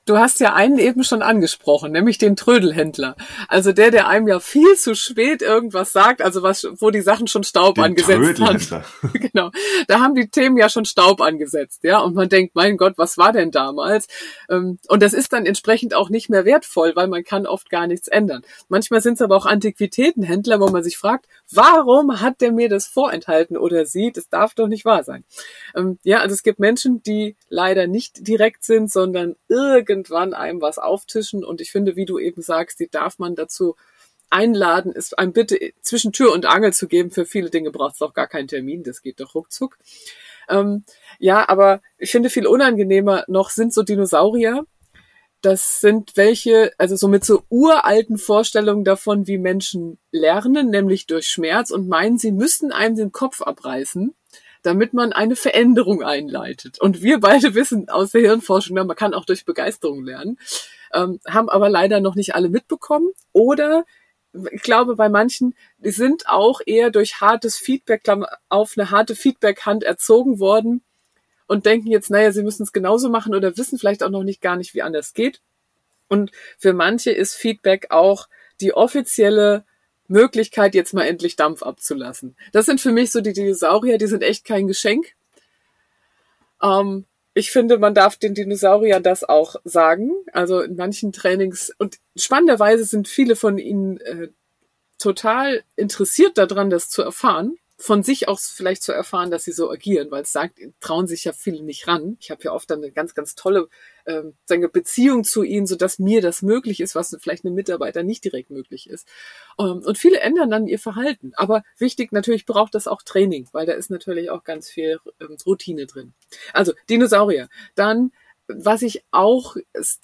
Du hast ja einen eben schon angesprochen, nämlich den Trödelhändler. Also der, der einem ja viel zu spät irgendwas sagt, also was, wo die Sachen schon Staub den angesetzt haben. genau. Da haben die Themen ja schon Staub angesetzt, ja. Und man denkt, mein Gott, was war denn damals? Ähm, und das ist dann entsprechend auch nicht mehr wertvoll, weil man kann oft gar nichts ändern. Manchmal sind es aber auch Antiquitätenhändler, wo man sich fragt, warum hat der mir das vorenthalten oder sie? Das darf doch nicht wahr sein. Ähm, ja, also es gibt Menschen, die leider nicht direkt sind, sondern irgendwann einem was auftischen. Und ich finde, wie du eben sagst, die darf man dazu einladen, ist einem bitte zwischen Tür und Angel zu geben. Für viele Dinge braucht es auch gar keinen Termin, das geht doch ruckzuck. Ähm, ja, aber ich finde viel unangenehmer noch sind so Dinosaurier. Das sind welche, also so mit so uralten Vorstellungen davon, wie Menschen lernen, nämlich durch Schmerz und meinen, sie müssen einem den Kopf abreißen damit man eine Veränderung einleitet. Und wir beide wissen aus der Hirnforschung, man kann auch durch Begeisterung lernen, ähm, haben aber leider noch nicht alle mitbekommen. Oder ich glaube, bei manchen, die sind auch eher durch hartes Feedback, auf eine harte Feedback-Hand erzogen worden und denken jetzt, naja, sie müssen es genauso machen oder wissen vielleicht auch noch nicht gar nicht, wie anders geht. Und für manche ist Feedback auch die offizielle Möglichkeit, jetzt mal endlich Dampf abzulassen. Das sind für mich so die Dinosaurier, die sind echt kein Geschenk. Ähm, ich finde, man darf den Dinosauriern das auch sagen. Also in manchen Trainings und spannenderweise sind viele von ihnen äh, total interessiert daran, das zu erfahren von sich aus vielleicht zu erfahren, dass sie so agieren, weil es sagt, trauen sich ja viele nicht ran. Ich habe ja oft dann eine ganz, ganz tolle ähm, sagen Beziehung zu ihnen, so dass mir das möglich ist, was vielleicht einem Mitarbeiter nicht direkt möglich ist. Ähm, und viele ändern dann ihr Verhalten. Aber wichtig, natürlich braucht das auch Training, weil da ist natürlich auch ganz viel ähm, Routine drin. Also Dinosaurier. Dann, was ich auch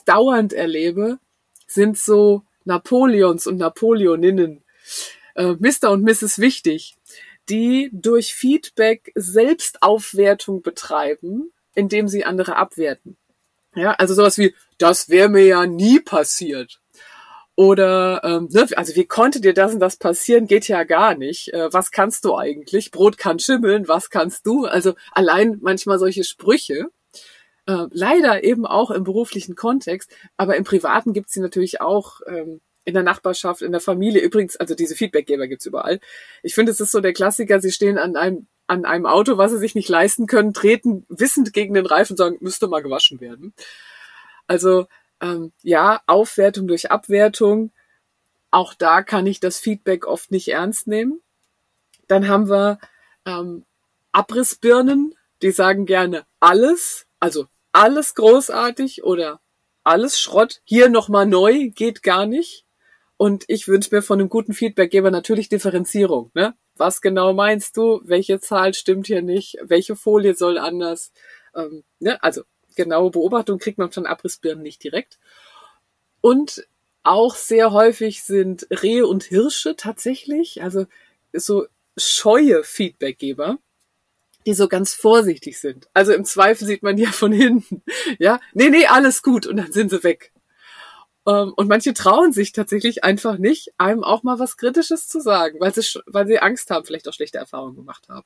dauernd erlebe, sind so Napoleons und Napoleoninnen. Äh, Mr. und Mrs. Wichtig die durch Feedback Selbstaufwertung betreiben, indem sie andere abwerten. Ja, also sowas wie, das wäre mir ja nie passiert. Oder, ähm, ne, also wie konnte dir das und das passieren? Geht ja gar nicht. Äh, was kannst du eigentlich? Brot kann schimmeln, was kannst du? Also allein manchmal solche Sprüche. Äh, leider eben auch im beruflichen Kontext, aber im Privaten gibt's sie natürlich auch ähm, in der Nachbarschaft, in der Familie. Übrigens, also diese Feedbackgeber gibt's überall. Ich finde, es ist so der Klassiker, sie stehen an einem, an einem Auto, was sie sich nicht leisten können, treten wissend gegen den Reifen und sagen, müsste mal gewaschen werden. Also ähm, ja, Aufwertung durch Abwertung. Auch da kann ich das Feedback oft nicht ernst nehmen. Dann haben wir ähm, Abrissbirnen, die sagen gerne alles, also alles großartig oder alles Schrott. Hier nochmal neu, geht gar nicht. Und ich wünsche mir von einem guten Feedbackgeber natürlich Differenzierung. Ne? Was genau meinst du? Welche Zahl stimmt hier nicht? Welche Folie soll anders? Ähm, ne? Also genaue Beobachtung kriegt man von Abrissbirnen nicht direkt. Und auch sehr häufig sind Rehe und Hirsche tatsächlich, also so scheue Feedbackgeber, die so ganz vorsichtig sind. Also im Zweifel sieht man ja von hinten, ja, nee, nee, alles gut und dann sind sie weg. Ähm, und manche trauen sich tatsächlich einfach nicht, einem auch mal was Kritisches zu sagen, weil sie, weil sie Angst haben, vielleicht auch schlechte Erfahrungen gemacht haben.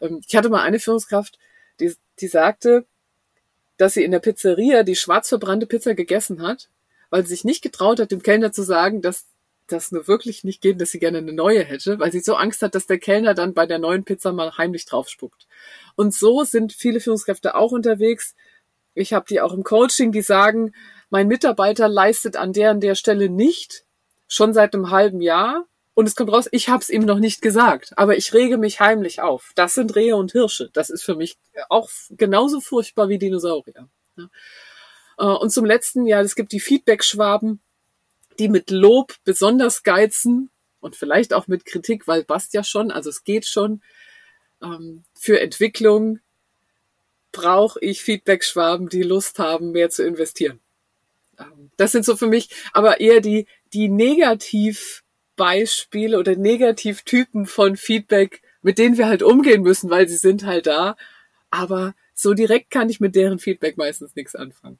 Ähm, ich hatte mal eine Führungskraft, die, die sagte, dass sie in der Pizzeria die schwarz verbrannte Pizza gegessen hat, weil sie sich nicht getraut hat, dem Kellner zu sagen, dass das nur wirklich nicht geht, dass sie gerne eine neue hätte, weil sie so Angst hat, dass der Kellner dann bei der neuen Pizza mal heimlich draufspuckt. Und so sind viele Führungskräfte auch unterwegs. Ich habe die auch im Coaching, die sagen, mein Mitarbeiter leistet an der an der Stelle nicht, schon seit einem halben Jahr. Und es kommt raus, ich habe es ihm noch nicht gesagt, aber ich rege mich heimlich auf. Das sind Rehe und Hirsche. Das ist für mich auch genauso furchtbar wie Dinosaurier. Äh, und zum letzten, ja, es gibt die Feedback-Schwaben, die mit Lob besonders geizen und vielleicht auch mit Kritik, weil passt ja schon, also es geht schon. Ähm, für Entwicklung brauche ich Feedback-Schwaben, die Lust haben, mehr zu investieren. Das sind so für mich aber eher die, die Negativbeispiele oder Negativtypen von Feedback, mit denen wir halt umgehen müssen, weil sie sind halt da. Aber so direkt kann ich mit deren Feedback meistens nichts anfangen.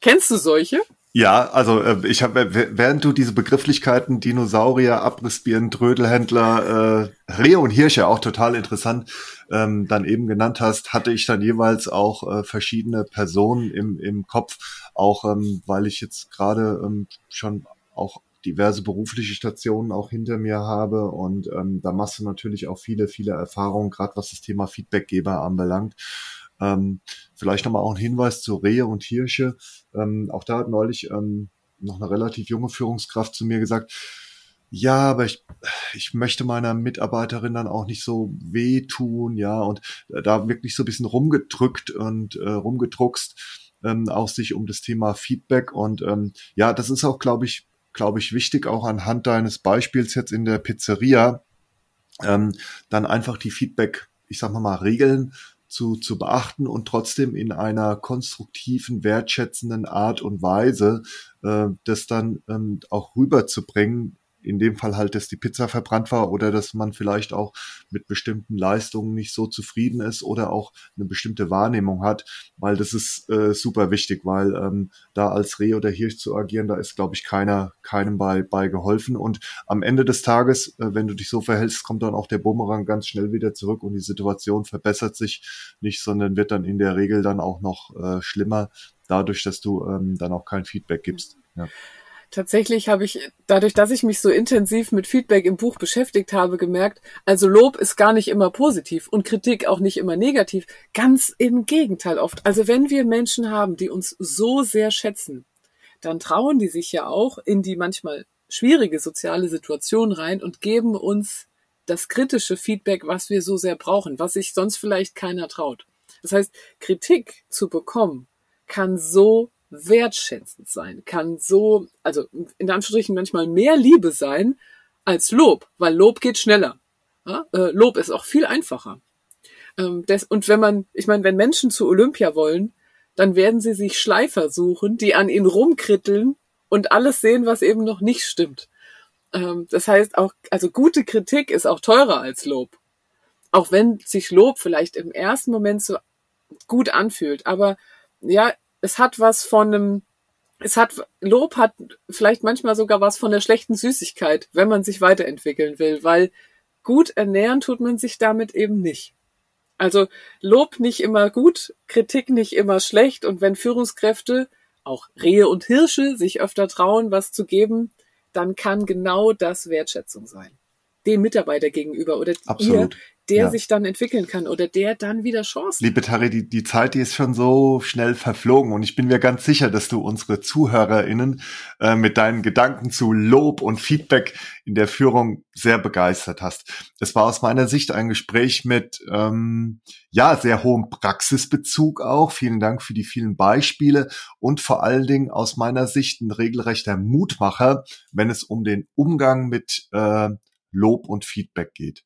Kennst du solche? Ja, also äh, ich habe, während du diese Begrifflichkeiten Dinosaurier, Abrissbirnen, Trödelhändler, äh, Rehe und Hirsche auch total interessant ähm, dann eben genannt hast, hatte ich dann jeweils auch äh, verschiedene Personen im, im Kopf, auch ähm, weil ich jetzt gerade ähm, schon auch diverse berufliche Stationen auch hinter mir habe und ähm, da machst du natürlich auch viele, viele Erfahrungen, gerade was das Thema Feedbackgeber anbelangt. Ähm, vielleicht nochmal auch ein Hinweis zu Rehe und Hirsche. Ähm, auch da hat neulich ähm, noch eine relativ junge Führungskraft zu mir gesagt, ja, aber ich, ich möchte meiner Mitarbeiterin dann auch nicht so wehtun, ja, und da wirklich so ein bisschen rumgedrückt und äh, rumgedruckst, ähm, auch sich um das Thema Feedback und ähm, ja, das ist auch, glaube ich, glaube ich, wichtig, auch anhand deines Beispiels jetzt in der Pizzeria, ähm, dann einfach die Feedback, ich sag mal mal, Regeln zu, zu beachten und trotzdem in einer konstruktiven, wertschätzenden Art und Weise äh, das dann ähm, auch rüberzubringen, in dem Fall halt, dass die Pizza verbrannt war oder dass man vielleicht auch mit bestimmten Leistungen nicht so zufrieden ist oder auch eine bestimmte Wahrnehmung hat, weil das ist äh, super wichtig, weil ähm, da als Reh oder Hirsch zu agieren, da ist, glaube ich, keiner, keinem bei, bei geholfen. Und am Ende des Tages, äh, wenn du dich so verhältst, kommt dann auch der Bumerang ganz schnell wieder zurück und die Situation verbessert sich nicht, sondern wird dann in der Regel dann auch noch äh, schlimmer, dadurch, dass du ähm, dann auch kein Feedback gibst. Ja. Tatsächlich habe ich, dadurch, dass ich mich so intensiv mit Feedback im Buch beschäftigt habe, gemerkt, also Lob ist gar nicht immer positiv und Kritik auch nicht immer negativ. Ganz im Gegenteil oft. Also wenn wir Menschen haben, die uns so sehr schätzen, dann trauen die sich ja auch in die manchmal schwierige soziale Situation rein und geben uns das kritische Feedback, was wir so sehr brauchen, was sich sonst vielleicht keiner traut. Das heißt, Kritik zu bekommen kann so wertschätzend sein, kann so, also in Anführungsstrichen manchmal mehr Liebe sein als Lob, weil Lob geht schneller. Ja? Äh, Lob ist auch viel einfacher. Ähm, das, und wenn man, ich meine, wenn Menschen zu Olympia wollen, dann werden sie sich Schleifer suchen, die an ihnen rumkritteln und alles sehen, was eben noch nicht stimmt. Ähm, das heißt auch, also gute Kritik ist auch teurer als Lob. Auch wenn sich Lob vielleicht im ersten Moment so gut anfühlt. Aber ja, es hat was von einem, es hat, Lob hat vielleicht manchmal sogar was von der schlechten Süßigkeit, wenn man sich weiterentwickeln will, weil gut ernähren tut man sich damit eben nicht. Also Lob nicht immer gut, Kritik nicht immer schlecht und wenn Führungskräfte, auch Rehe und Hirsche, sich öfter trauen, was zu geben, dann kann genau das Wertschätzung sein. Dem Mitarbeiter gegenüber oder Absolut. ihr der ja. sich dann entwickeln kann oder der dann wieder Chancen. Liebe Tari, die, die Zeit, die ist schon so schnell verflogen und ich bin mir ganz sicher, dass du unsere ZuhörerInnen äh, mit deinen Gedanken zu Lob und Feedback in der Führung sehr begeistert hast. Es war aus meiner Sicht ein Gespräch mit ähm, ja sehr hohem Praxisbezug auch. Vielen Dank für die vielen Beispiele und vor allen Dingen aus meiner Sicht ein regelrechter Mutmacher, wenn es um den Umgang mit äh, Lob und Feedback geht.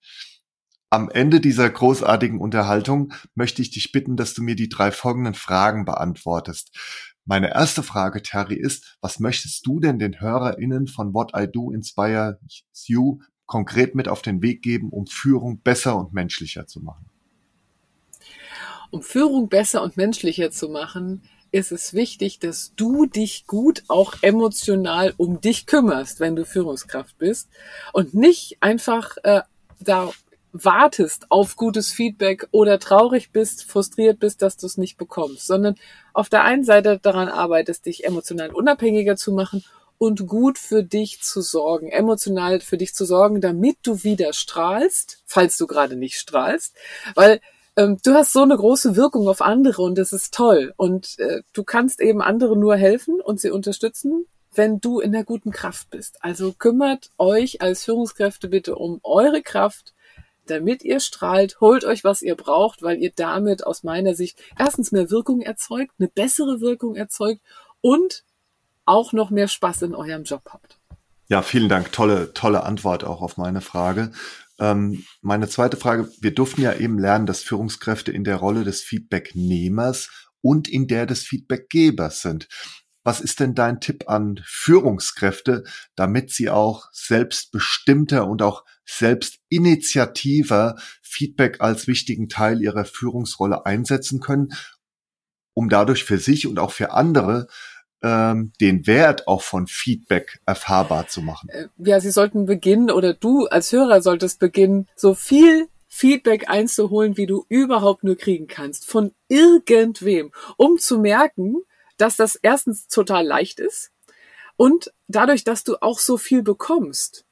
Am Ende dieser großartigen Unterhaltung möchte ich dich bitten, dass du mir die drei folgenden Fragen beantwortest. Meine erste Frage, Terry, ist, was möchtest du denn den HörerInnen von What I Do Inspire You konkret mit auf den Weg geben, um Führung besser und menschlicher zu machen? Um Führung besser und menschlicher zu machen, ist es wichtig, dass du dich gut auch emotional um dich kümmerst, wenn du Führungskraft bist. Und nicht einfach äh, da wartest auf gutes Feedback oder traurig bist, frustriert bist, dass du es nicht bekommst, sondern auf der einen Seite daran arbeitest, dich emotional unabhängiger zu machen und gut für dich zu sorgen, emotional für dich zu sorgen, damit du wieder strahlst, falls du gerade nicht strahlst, weil ähm, du hast so eine große Wirkung auf andere und das ist toll und äh, du kannst eben andere nur helfen und sie unterstützen, wenn du in der guten Kraft bist. Also kümmert euch als Führungskräfte bitte um eure Kraft, damit ihr strahlt, holt euch, was ihr braucht, weil ihr damit aus meiner Sicht erstens mehr Wirkung erzeugt, eine bessere Wirkung erzeugt und auch noch mehr Spaß in eurem Job habt. Ja, vielen Dank. Tolle, tolle Antwort auch auf meine Frage. Ähm, meine zweite Frage, wir durften ja eben lernen, dass Führungskräfte in der Rolle des Feedbacknehmers und in der des Feedbackgebers sind. Was ist denn dein Tipp an Führungskräfte, damit sie auch selbstbestimmter und auch selbstinitiativer Feedback als wichtigen Teil ihrer Führungsrolle einsetzen können, um dadurch für sich und auch für andere ähm, den Wert auch von Feedback erfahrbar zu machen? Äh, ja, Sie sollten beginnen oder du als Hörer solltest beginnen, so viel Feedback einzuholen, wie du überhaupt nur kriegen kannst, von irgendwem, um zu merken, dass das erstens total leicht ist und dadurch, dass du auch so viel bekommst,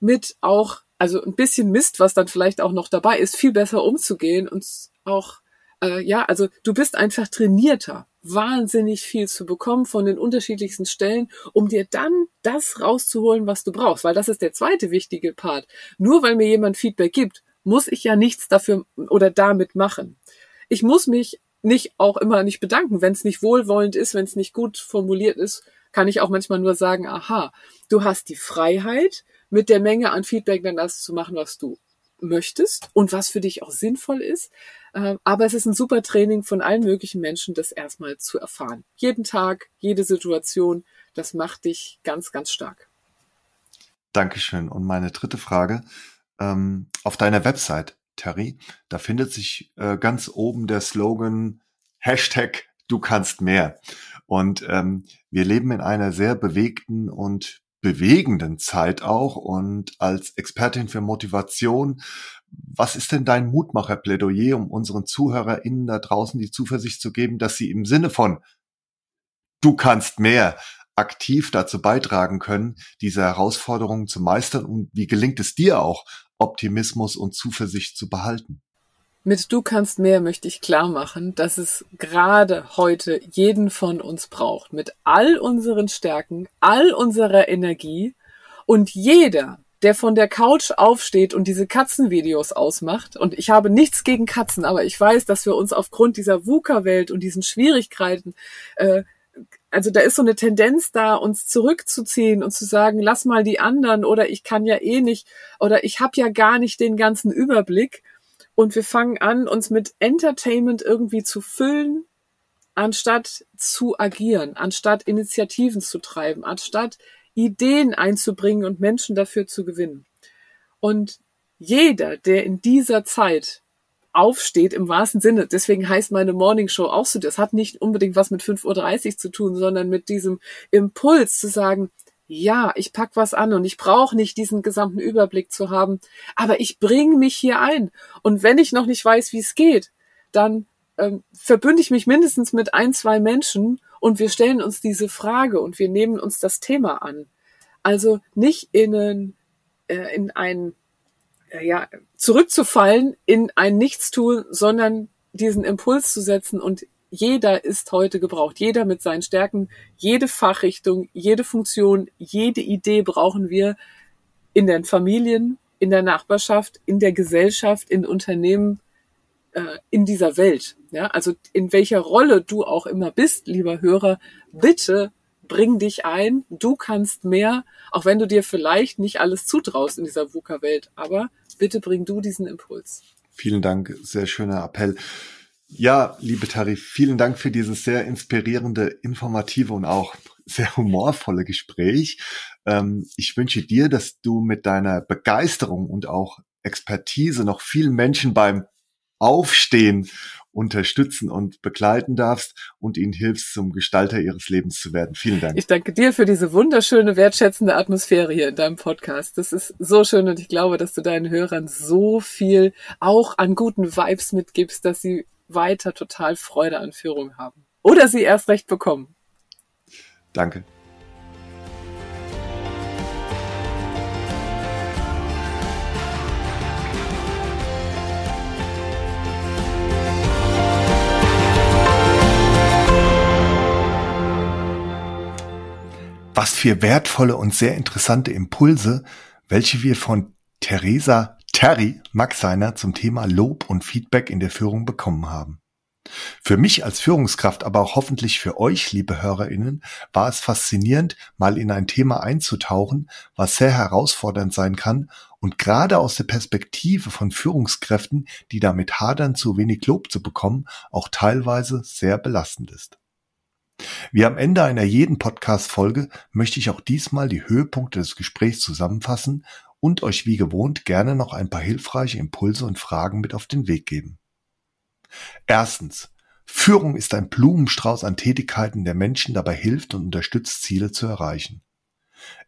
mit auch, also ein bisschen Mist, was dann vielleicht auch noch dabei ist, viel besser umzugehen und auch, äh, ja, also du bist einfach trainierter, wahnsinnig viel zu bekommen von den unterschiedlichsten Stellen, um dir dann das rauszuholen, was du brauchst, weil das ist der zweite wichtige Part. Nur weil mir jemand Feedback gibt, muss ich ja nichts dafür oder damit machen. Ich muss mich nicht auch immer nicht bedanken, wenn es nicht wohlwollend ist, wenn es nicht gut formuliert ist, kann ich auch manchmal nur sagen, aha, du hast die Freiheit, mit der Menge an Feedback dann das zu machen, was du möchtest und was für dich auch sinnvoll ist. Ähm, aber es ist ein super Training von allen möglichen Menschen, das erstmal zu erfahren. Jeden Tag, jede Situation, das macht dich ganz, ganz stark. Dankeschön. Und meine dritte Frage. Ähm, auf deiner Website, Terry, da findet sich äh, ganz oben der Slogan Hashtag du kannst mehr. Und ähm, wir leben in einer sehr bewegten und bewegenden Zeit auch. Und als Expertin für Motivation, was ist denn dein Mutmacherplädoyer, um unseren ZuhörerInnen da draußen die Zuversicht zu geben, dass sie im Sinne von du kannst mehr aktiv dazu beitragen können, diese Herausforderungen zu meistern und wie gelingt es dir auch, Optimismus und Zuversicht zu behalten? Mit Du kannst mehr möchte ich klar machen, dass es gerade heute jeden von uns braucht. Mit all unseren Stärken, all unserer Energie und jeder, der von der Couch aufsteht und diese Katzenvideos ausmacht. Und ich habe nichts gegen Katzen, aber ich weiß, dass wir uns aufgrund dieser VUCA-Welt und diesen Schwierigkeiten äh, also da ist so eine Tendenz da, uns zurückzuziehen und zu sagen, lass mal die anderen oder ich kann ja eh nicht oder ich habe ja gar nicht den ganzen Überblick. Und wir fangen an, uns mit Entertainment irgendwie zu füllen, anstatt zu agieren, anstatt Initiativen zu treiben, anstatt Ideen einzubringen und Menschen dafür zu gewinnen. Und jeder, der in dieser Zeit aufsteht im wahrsten Sinne. Deswegen heißt meine Morning Show auch so. Das hat nicht unbedingt was mit 5.30 Uhr zu tun, sondern mit diesem Impuls zu sagen, ja, ich pack was an und ich brauche nicht diesen gesamten Überblick zu haben, aber ich bringe mich hier ein. Und wenn ich noch nicht weiß, wie es geht, dann ähm, verbünde ich mich mindestens mit ein, zwei Menschen und wir stellen uns diese Frage und wir nehmen uns das Thema an. Also nicht in, einen, äh, in ein äh, ja, zurückzufallen in ein Nichtstun, sondern diesen Impuls zu setzen und jeder ist heute gebraucht. Jeder mit seinen Stärken, jede Fachrichtung, jede Funktion, jede Idee brauchen wir in den Familien, in der Nachbarschaft, in der Gesellschaft, in Unternehmen, äh, in dieser Welt. Ja, also in welcher Rolle du auch immer bist, lieber Hörer, bitte bring dich ein. Du kannst mehr, auch wenn du dir vielleicht nicht alles zutraust in dieser VUCA-Welt. Aber bitte bring du diesen Impuls. Vielen Dank, sehr schöner Appell. Ja, liebe Tarif, vielen Dank für dieses sehr inspirierende, informative und auch sehr humorvolle Gespräch. Ähm, ich wünsche dir, dass du mit deiner Begeisterung und auch Expertise noch vielen Menschen beim Aufstehen unterstützen und begleiten darfst und ihnen hilfst, zum Gestalter ihres Lebens zu werden. Vielen Dank. Ich danke dir für diese wunderschöne, wertschätzende Atmosphäre hier in deinem Podcast. Das ist so schön und ich glaube, dass du deinen Hörern so viel auch an guten Vibes mitgibst, dass sie weiter total Freude an Führung haben. Oder sie erst recht bekommen. Danke. Was für wertvolle und sehr interessante Impulse, welche wir von Theresa Terry Maxeiner zum Thema Lob und Feedback in der Führung bekommen haben. Für mich als Führungskraft, aber auch hoffentlich für euch, liebe Hörerinnen, war es faszinierend, mal in ein Thema einzutauchen, was sehr herausfordernd sein kann und gerade aus der Perspektive von Führungskräften, die damit hadern, zu wenig Lob zu bekommen, auch teilweise sehr belastend ist. Wie am Ende einer jeden Podcast-Folge möchte ich auch diesmal die Höhepunkte des Gesprächs zusammenfassen und euch wie gewohnt gerne noch ein paar hilfreiche Impulse und Fragen mit auf den Weg geben. Erstens. Führung ist ein Blumenstrauß an Tätigkeiten, der Menschen dabei hilft und unterstützt, Ziele zu erreichen.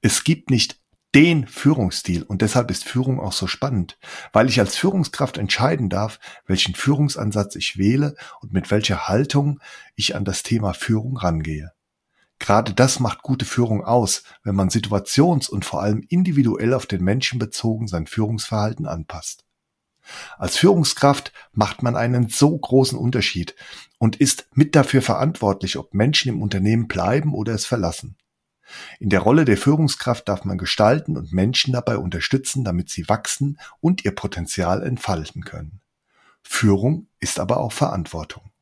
Es gibt nicht den Führungsstil und deshalb ist Führung auch so spannend, weil ich als Führungskraft entscheiden darf, welchen Führungsansatz ich wähle und mit welcher Haltung ich an das Thema Führung rangehe. Gerade das macht gute Führung aus, wenn man situations- und vor allem individuell auf den Menschen bezogen sein Führungsverhalten anpasst. Als Führungskraft macht man einen so großen Unterschied und ist mit dafür verantwortlich, ob Menschen im Unternehmen bleiben oder es verlassen. In der Rolle der Führungskraft darf man gestalten und Menschen dabei unterstützen, damit sie wachsen und ihr Potenzial entfalten können. Führung ist aber auch Verantwortung.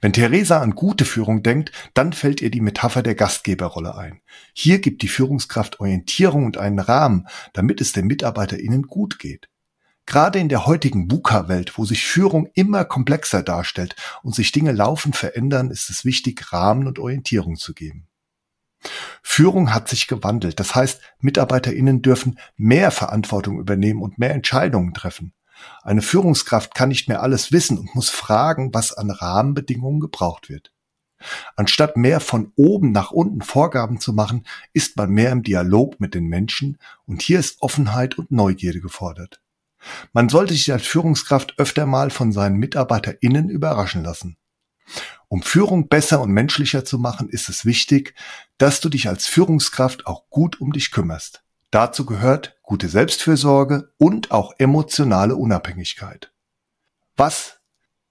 Wenn Theresa an gute Führung denkt, dann fällt ihr die Metapher der Gastgeberrolle ein. Hier gibt die Führungskraft Orientierung und einen Rahmen, damit es den MitarbeiterInnen gut geht. Gerade in der heutigen VUCA-Welt, wo sich Führung immer komplexer darstellt und sich Dinge laufend verändern, ist es wichtig, Rahmen und Orientierung zu geben. Führung hat sich gewandelt. Das heißt, MitarbeiterInnen dürfen mehr Verantwortung übernehmen und mehr Entscheidungen treffen. Eine Führungskraft kann nicht mehr alles wissen und muss fragen, was an Rahmenbedingungen gebraucht wird. Anstatt mehr von oben nach unten Vorgaben zu machen, ist man mehr im Dialog mit den Menschen und hier ist Offenheit und Neugierde gefordert. Man sollte sich als Führungskraft öfter mal von seinen MitarbeiterInnen überraschen lassen. Um Führung besser und menschlicher zu machen, ist es wichtig, dass du dich als Führungskraft auch gut um dich kümmerst. Dazu gehört gute Selbstfürsorge und auch emotionale Unabhängigkeit. Was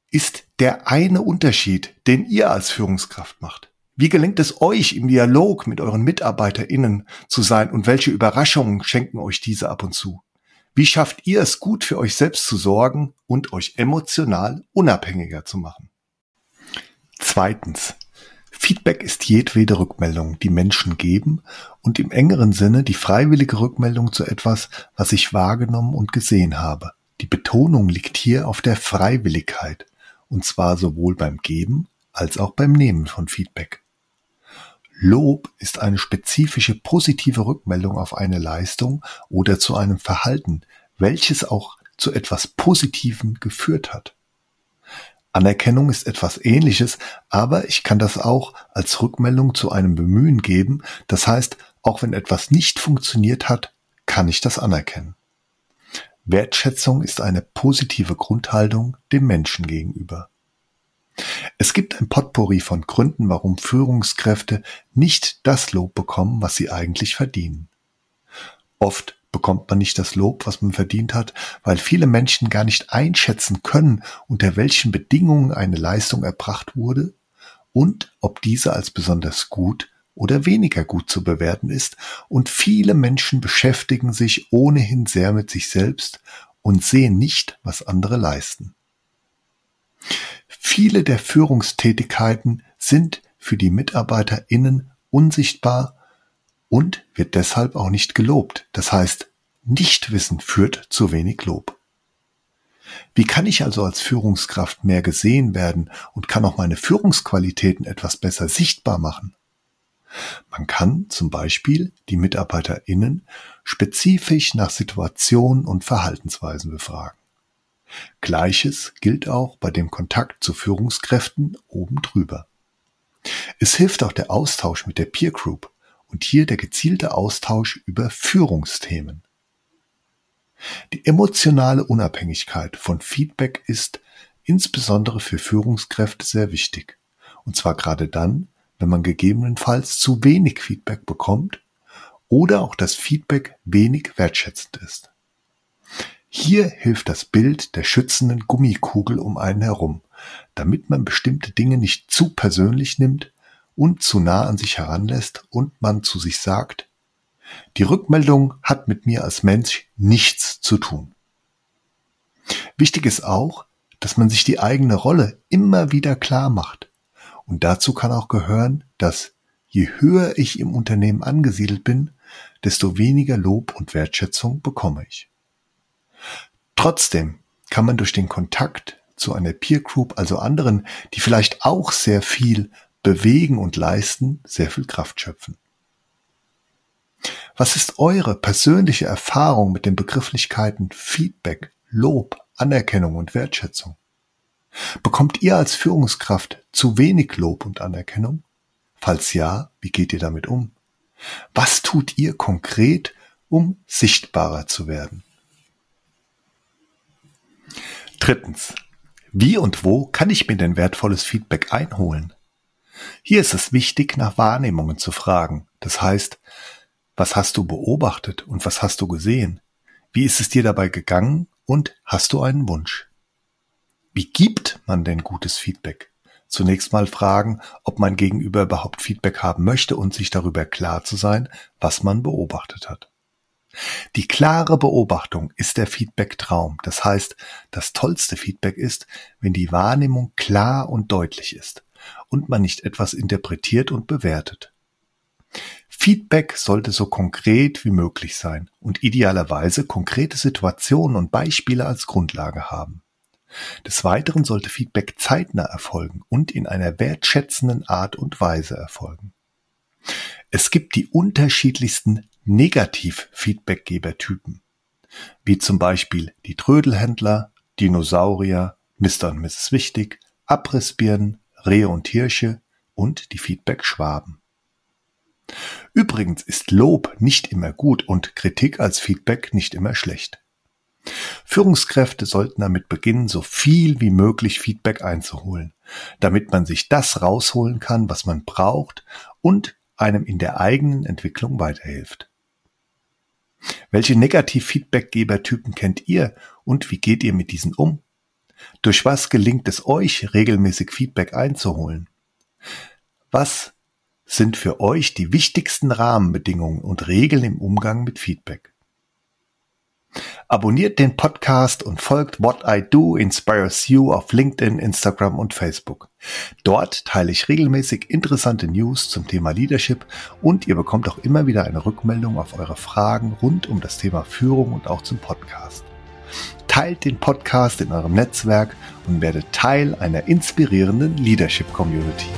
ist der eine Unterschied, den ihr als Führungskraft macht? Wie gelingt es euch im Dialog mit euren MitarbeiterInnen zu sein und welche Überraschungen schenken euch diese ab und zu? Wie schafft ihr es gut für euch selbst zu sorgen und euch emotional unabhängiger zu machen? Zweitens. Feedback ist jedwede Rückmeldung, die Menschen geben und im engeren Sinne die freiwillige Rückmeldung zu etwas, was ich wahrgenommen und gesehen habe. Die Betonung liegt hier auf der Freiwilligkeit und zwar sowohl beim Geben als auch beim Nehmen von Feedback. Lob ist eine spezifische positive Rückmeldung auf eine Leistung oder zu einem Verhalten, welches auch zu etwas Positivem geführt hat. Anerkennung ist etwas Ähnliches, aber ich kann das auch als Rückmeldung zu einem Bemühen geben. Das heißt, auch wenn etwas nicht funktioniert hat, kann ich das anerkennen. Wertschätzung ist eine positive Grundhaltung dem Menschen gegenüber. Es gibt ein Potpourri von Gründen, warum Führungskräfte nicht das Lob bekommen, was sie eigentlich verdienen. Oft bekommt man nicht das Lob, was man verdient hat, weil viele Menschen gar nicht einschätzen können, unter welchen Bedingungen eine Leistung erbracht wurde und ob diese als besonders gut oder weniger gut zu bewerten ist, und viele Menschen beschäftigen sich ohnehin sehr mit sich selbst und sehen nicht, was andere leisten. Viele der Führungstätigkeiten sind für die MitarbeiterInnen unsichtbar und wird deshalb auch nicht gelobt. Das heißt, Nichtwissen führt zu wenig Lob. Wie kann ich also als Führungskraft mehr gesehen werden und kann auch meine Führungsqualitäten etwas besser sichtbar machen? Man kann zum Beispiel die MitarbeiterInnen spezifisch nach Situationen und Verhaltensweisen befragen. Gleiches gilt auch bei dem Kontakt zu Führungskräften oben drüber. Es hilft auch der Austausch mit der Peer Group und hier der gezielte Austausch über Führungsthemen. Die emotionale Unabhängigkeit von Feedback ist insbesondere für Führungskräfte sehr wichtig. Und zwar gerade dann, wenn man gegebenenfalls zu wenig Feedback bekommt oder auch das Feedback wenig wertschätzend ist. Hier hilft das Bild der schützenden Gummikugel um einen herum, damit man bestimmte Dinge nicht zu persönlich nimmt und zu nah an sich heranlässt und man zu sich sagt, die Rückmeldung hat mit mir als Mensch nichts zu tun. Wichtig ist auch, dass man sich die eigene Rolle immer wieder klar macht. Und dazu kann auch gehören, dass je höher ich im Unternehmen angesiedelt bin, desto weniger Lob und Wertschätzung bekomme ich. Trotzdem kann man durch den Kontakt zu einer Peer Group, also anderen, die vielleicht auch sehr viel bewegen und leisten, sehr viel Kraft schöpfen. Was ist eure persönliche Erfahrung mit den Begrifflichkeiten Feedback, Lob, Anerkennung und Wertschätzung? Bekommt ihr als Führungskraft zu wenig Lob und Anerkennung? Falls ja, wie geht ihr damit um? Was tut ihr konkret, um sichtbarer zu werden? Drittens. Wie und wo kann ich mir denn wertvolles Feedback einholen? Hier ist es wichtig, nach Wahrnehmungen zu fragen. Das heißt, was hast du beobachtet und was hast du gesehen? Wie ist es dir dabei gegangen und hast du einen Wunsch? Wie gibt man denn gutes Feedback? Zunächst mal fragen, ob mein Gegenüber überhaupt Feedback haben möchte und sich darüber klar zu sein, was man beobachtet hat. Die klare Beobachtung ist der Feedback-Traum. Das heißt, das tollste Feedback ist, wenn die Wahrnehmung klar und deutlich ist und man nicht etwas interpretiert und bewertet. Feedback sollte so konkret wie möglich sein und idealerweise konkrete Situationen und Beispiele als Grundlage haben. Des Weiteren sollte Feedback zeitnah erfolgen und in einer wertschätzenden Art und Weise erfolgen. Es gibt die unterschiedlichsten Negativ-Feedbackgeber-Typen, wie zum Beispiel die Trödelhändler, Dinosaurier, Mr. und Mrs. Wichtig, Abrissbirnen, Rehe und Hirsche und die Feedback-Schwaben. Übrigens ist Lob nicht immer gut und Kritik als Feedback nicht immer schlecht. Führungskräfte sollten damit beginnen, so viel wie möglich Feedback einzuholen, damit man sich das rausholen kann, was man braucht und einem in der eigenen Entwicklung weiterhilft. Welche Negativ-Feedbackgeber-Typen kennt ihr und wie geht ihr mit diesen um? Durch was gelingt es euch, regelmäßig Feedback einzuholen? Was sind für euch die wichtigsten Rahmenbedingungen und Regeln im Umgang mit Feedback? Abonniert den Podcast und folgt What I Do Inspires You auf LinkedIn, Instagram und Facebook. Dort teile ich regelmäßig interessante News zum Thema Leadership und ihr bekommt auch immer wieder eine Rückmeldung auf eure Fragen rund um das Thema Führung und auch zum Podcast. Teilt den Podcast in eurem Netzwerk und werdet Teil einer inspirierenden Leadership Community.